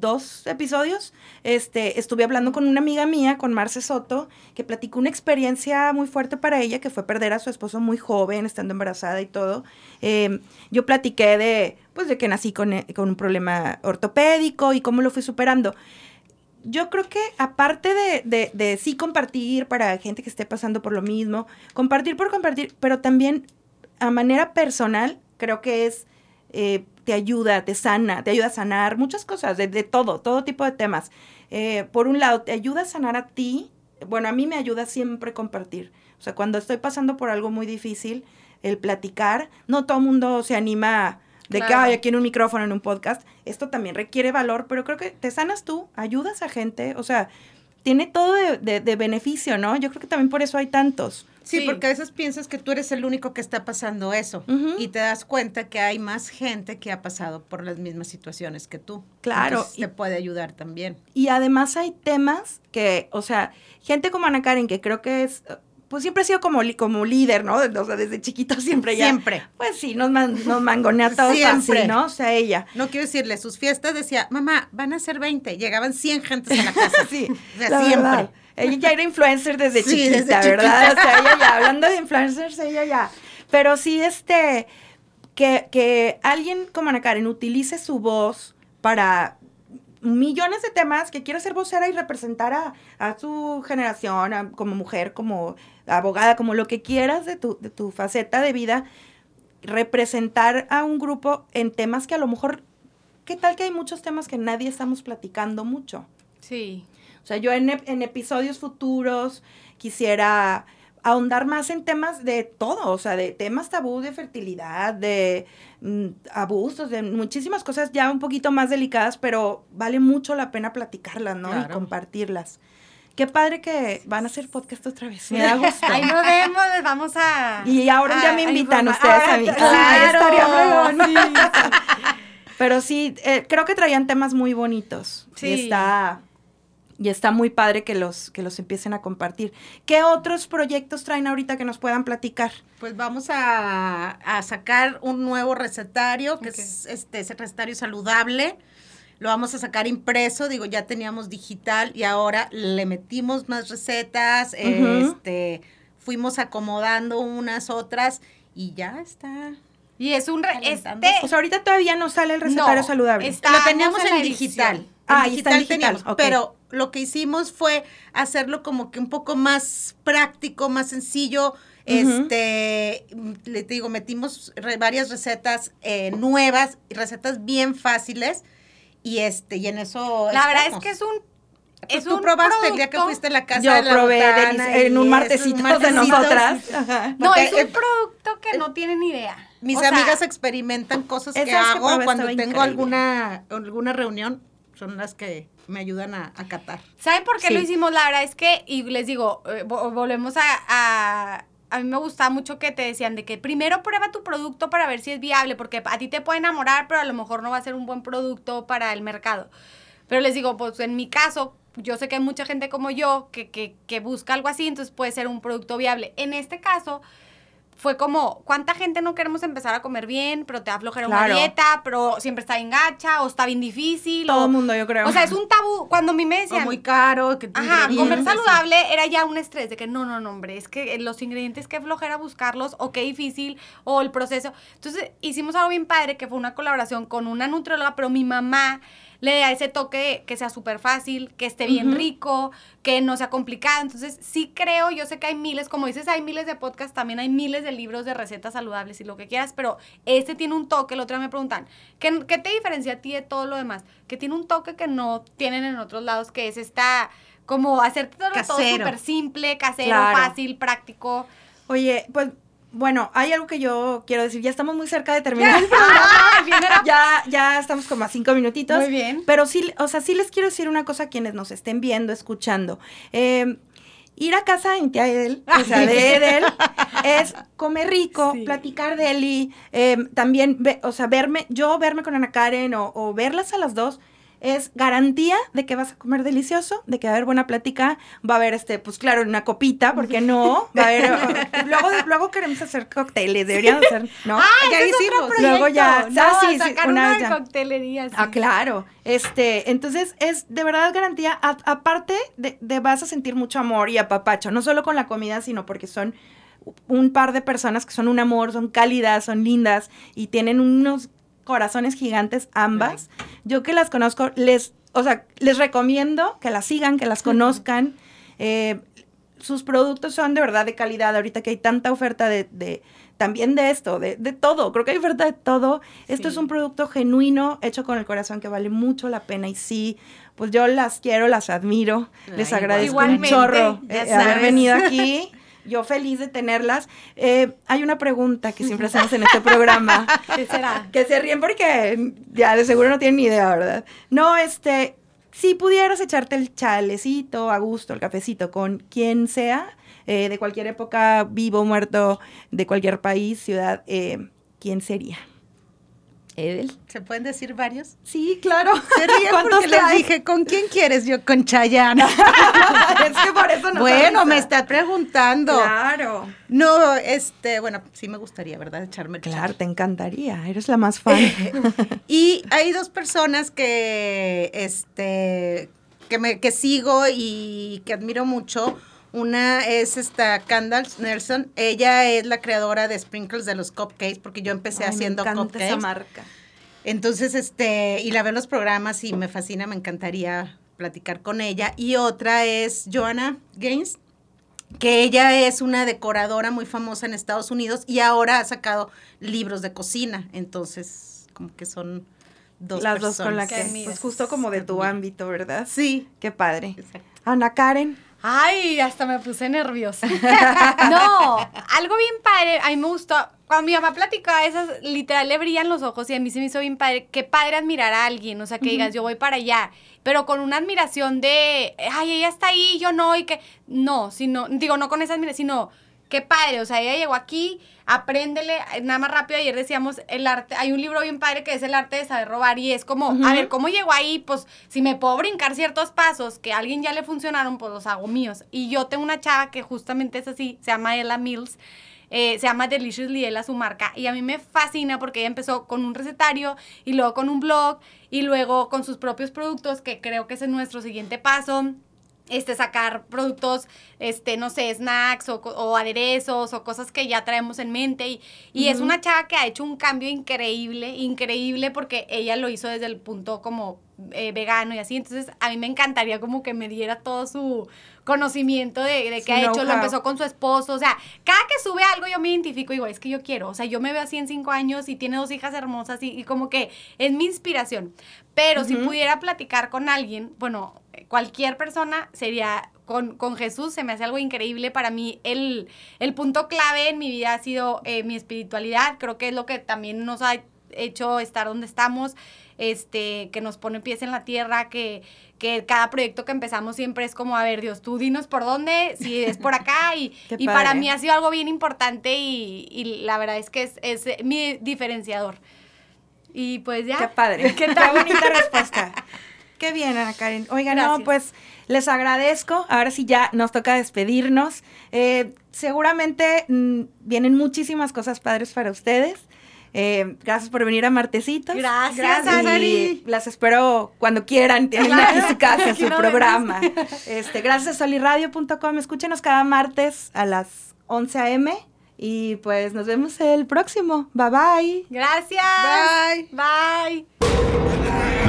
dos episodios, este, estuve hablando con una amiga mía, con Marce Soto, que platicó una experiencia muy fuerte para ella, que fue perder a su esposo muy joven, estando embarazada y todo. Eh, yo platiqué de, pues, de que nací con, eh, con un problema ortopédico y cómo lo fui superando. Yo creo que aparte de, de, de sí compartir para gente que esté pasando por lo mismo, compartir por compartir, pero también a manera personal, creo que es, eh, te ayuda, te sana, te ayuda a sanar muchas cosas, de, de todo, todo tipo de temas. Eh, por un lado, te ayuda a sanar a ti, bueno, a mí me ayuda siempre compartir. O sea, cuando estoy pasando por algo muy difícil, el platicar, no todo el mundo se anima de que hay aquí en un micrófono, en un podcast. Esto también requiere valor, pero creo que te sanas tú, ayudas a gente, o sea, tiene todo de, de- de beneficio, ¿no? Yo creo que también por eso hay tantos. Sí, Sí. porque a veces piensas que tú eres el único que está pasando eso y te das cuenta que hay más gente que ha pasado por las mismas situaciones que tú. Claro, Entonces, y- te puede ayudar también. Y además hay temas que, o sea, gente como Ana Karen, que creo que es, pues siempre ha sido como, como líder, ¿no? O sea, desde chiquito siempre ya. Siempre. Pues sí, nos, man- nos mangonea todos Siempre. así, ¿no? O sea, ella. No quiero decirle, sus fiestas decía, mamá, van a ser 20. Llegaban 100 gentes a la casa. Sí, O sea, la siempre. verdad. Ella ya era influencer desde Sí, chiquita, desde ¿verdad? O sea, ella ya, hablando de influencers, ella ya. Pero sí, este, que, que alguien como Ana Karen utilice su voz para millones de temas, que quiera ser vocera y representar a, a su generación, a- como mujer, como abogada, como lo que quieras de tu, de tu faceta de vida, representar a un grupo en temas que a lo mejor, ¿qué tal que hay muchos temas que nadie estamos platicando mucho? Sí. O sea, yo en, en episodios futuros quisiera ahondar más en temas de todo, o sea, de temas tabú de fertilidad, de mm, abusos, de muchísimas cosas ya un poquito más delicadas, pero vale mucho la pena platicarlas, ¿no? Y Claro. compartirlas. Qué padre que van a hacer podcast otra vez. Me da gusto. Ahí nos vemos, les vamos a. Y ahora ya me invitan ustedes a mí. Ah, Ay, estaría fregón. sí. Pero sí, eh, creo que traían temas muy bonitos. Sí. Y está, y está muy padre que los, que los empiecen a compartir. ¿Qué otros proyectos traen ahorita que nos puedan platicar? Pues vamos a, a sacar un nuevo recetario, que es este ese recetario saludable. Lo vamos a sacar impreso, digo, ya teníamos digital y ahora le metimos más recetas, este, fuimos acomodando unas otras y ya está. Y es un. Este, O sea, ahorita todavía no sale el recetario No, saludable. Lo teníamos en en, digital. Ah, digital digital, teníamos, pero lo que hicimos fue hacerlo como que un poco más práctico, más sencillo. Este, mm, le digo, metimos re- varias recetas eh, nuevas, recetas bien fáciles y este, y en eso la verdad es que es un. Pues es tú un probaste el día que producto- fuiste a la casa Yo de la probé en un es martesito, de nosotras. Ajá. No, Porque, es un eh, producto que no tienen ni idea. Mis O sea, amigas experimentan cosas que hago cuando tengo increíble. alguna alguna reunión. Son las que me ayudan a, a catar. ¿Saben por qué Sí. lo hicimos? La verdad es que, y les digo, eh, vo- volvemos a, a... A mí me gustaba mucho que te decían de que primero prueba tu producto para ver si es viable, porque a ti te puede enamorar, pero a lo mejor no va a ser un buen producto para el mercado. Pero les digo, pues en mi caso, yo sé que hay mucha gente como yo que, que, que busca algo así, entonces puede ser un producto viable. En este caso, fue como, ¿cuánta gente no queremos empezar a comer bien, pero te da flojera Claro. una dieta, pero siempre está bien gacha o está bien difícil? Todo el mundo, yo creo. O sea, es un tabú. Cuando a mí me O decían, muy caro. Que Ajá, comer saludable era ya un estrés de que no, no, no, hombre, es que los ingredientes qué flojera buscarlos o qué difícil o el proceso. Entonces hicimos algo bien padre que fue una colaboración con una nutrióloga, pero mi mamá le da ese toque que sea súper fácil, que esté bien rico, que no sea complicado. Entonces sí creo, yo sé que hay miles, como dices, hay miles de podcasts, también hay miles de libros de recetas saludables y lo que quieras, pero este tiene un toque, el otro día me preguntan, ¿qué, qué te diferencia a ti de todo lo demás? Que tiene un toque que no tienen en otros lados, que es esta como hacerte todo todo súper simple, casero, Claro. fácil, práctico. Oye, pues, bueno, hay algo que yo quiero decir. Ya estamos muy cerca de terminar. el ya, ya estamos como a cinco minutitos. Muy bien. Pero sí, o sea, sí les quiero decir una cosa a quienes nos estén viendo, escuchando. Eh, ir a casa en tía Edel, o sea, de Edel, es comer rico, Sí. platicar de él y eh, también, ve- o sea, verme, yo verme con Ana Karen o, o verlas a las dos. Es garantía de que vas a comer delicioso, de que va a haber buena plática, va a haber este, pues claro, una copita, ¿por qué no? Va a haber, luego, luego queremos hacer cócteles, deberíamos hacer, ¿no? Ah, ya ese es otro hicimos. proyecto. Luego ya- no, ah, sí, sacar una una ya. coctelería. sí. Ah, claro. Este, entonces es de verdad garantía. A- aparte de, de vas a sentir mucho amor y apapacho, no solo con la comida, sino porque son un par de personas que son un amor, son cálidas, son lindas y tienen unos corazones gigantes ambas. Yo que las conozco, les, o sea, les recomiendo que las sigan, que las conozcan. Eh, sus productos son de verdad de calidad. Ahorita que hay tanta oferta de, de- también de esto, de, de todo. Creo que hay oferta de todo. Esto es un producto genuino, hecho con el corazón, que vale mucho la pena. Y sí, pues yo las quiero, las admiro. les agradezco igualmente, un chorro eh, haber venido aquí. Yo feliz de tenerlas. Eh, hay una pregunta que siempre hacemos en este programa. ¿Qué será? Que se ríen porque ya de seguro no tienen ni idea, ¿verdad? No, este, si pudieras echarte el chalecito a gusto, el cafecito con quien sea, eh, de cualquier época, vivo, muerto, de cualquier país, ciudad, eh, ¿quién sería? Edel. ¿Se pueden decir varios? Sí, claro. Se ríen ¿Cuántos porque les dije, ¿con quién quieres? Yo, con Chayanne. es que por eso no bueno, me está preguntando. Claro. No, este, bueno, sí me gustaría, ¿verdad? Echarme el Claro, chal. te encantaría. Eres la más fan. Y hay dos personas que, este, que, me, que sigo y que admiro mucho. Una es esta Candace Nelson. Ella es la creadora de Sprinkles de los cupcakes, porque yo empecé Ay, me haciendo encanta cupcakes. esa marca. Entonces, este, y la veo en los programas y me fascina, me encantaría platicar con ella. Y otra es Joanna Gaines, que ella es una decoradora muy famosa en Estados Unidos y ahora ha sacado libros de cocina. Entonces, como que son dos Las personas. dos con la que pues justo como de tu ámbito, ¿verdad? Sí, Qué padre. exacto. Ana Karen. Ay, hasta me puse nerviosa. no, algo bien padre, a mí me gustó. Cuando mi mamá platicaba esas, literal le brillan los ojos y a mí se me hizo bien padre. Qué padre admirar a alguien, o sea, que digas, yo voy para allá, pero con una admiración de, ay, ella está ahí, yo no, y que, no, sino, digo, no con esa admiración, sino, qué padre, o sea, ella llegó aquí, apréndele, nada más rápido, ayer decíamos, el arte, hay un libro bien padre que es el arte de saber robar y es como, a ver, ¿cómo llegó ahí? Pues, si me puedo brincar ciertos pasos que a alguien ya le funcionaron, pues los hago míos. Y yo tengo una chava que justamente es así, se llama Ella Mills, eh, se llama Deliciously Ella su marca, y a mí me fascina porque ella empezó con un recetario y luego con un blog y luego con sus propios productos, que creo que ese es nuestro siguiente paso este, sacar productos, este, no sé, snacks o, o aderezos o cosas que ya traemos en mente. Y, y es una chava que ha hecho un cambio increíble, increíble, porque ella lo hizo desde el punto como eh, vegano y así. Entonces, a mí me encantaría como que me diera todo su conocimiento de, de qué ha hecho. Lo empezó con su esposo. O sea, cada que sube algo yo me identifico y digo, es que yo quiero. O sea, yo me veo así en cinco años y tiene dos hijas hermosas y, y como que es mi inspiración. Pero si pudiera platicar con alguien, bueno, cualquier persona sería con, con Jesús, se me hace algo increíble. Para mí, el, el punto clave en mi vida ha sido eh, mi espiritualidad. Creo que es lo que también nos ha hecho estar donde estamos. Este, que nos pone pies en la tierra, que, que cada proyecto que empezamos siempre es como, a ver, Dios, tú dinos por dónde, si es por acá, y, para mí ha sido algo bien importante y, y la verdad es que es, es mi diferenciador. Y pues ya. Qué padre. ¿Qué tal? bonita respuesta. Qué bien, Ana Karen. Oigan, no, Gracias. pues les agradezco. Ahora sí ya nos toca despedirnos. Eh, seguramente mm, vienen muchísimas cosas padres para ustedes. Eh, gracias por venir a Martecitos. Gracias, Y Ari. las espero cuando quieran. Tienen Claro. aquí su casa, su programa. Este, gracias a soliradio.com. Escúchenos cada martes a las 11 a.m. Y pues nos vemos el próximo. Bye bye. Gracias. Bye. Bye.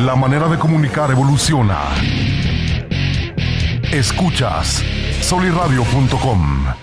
La manera de comunicar evoluciona. Escuchas soliradio.com.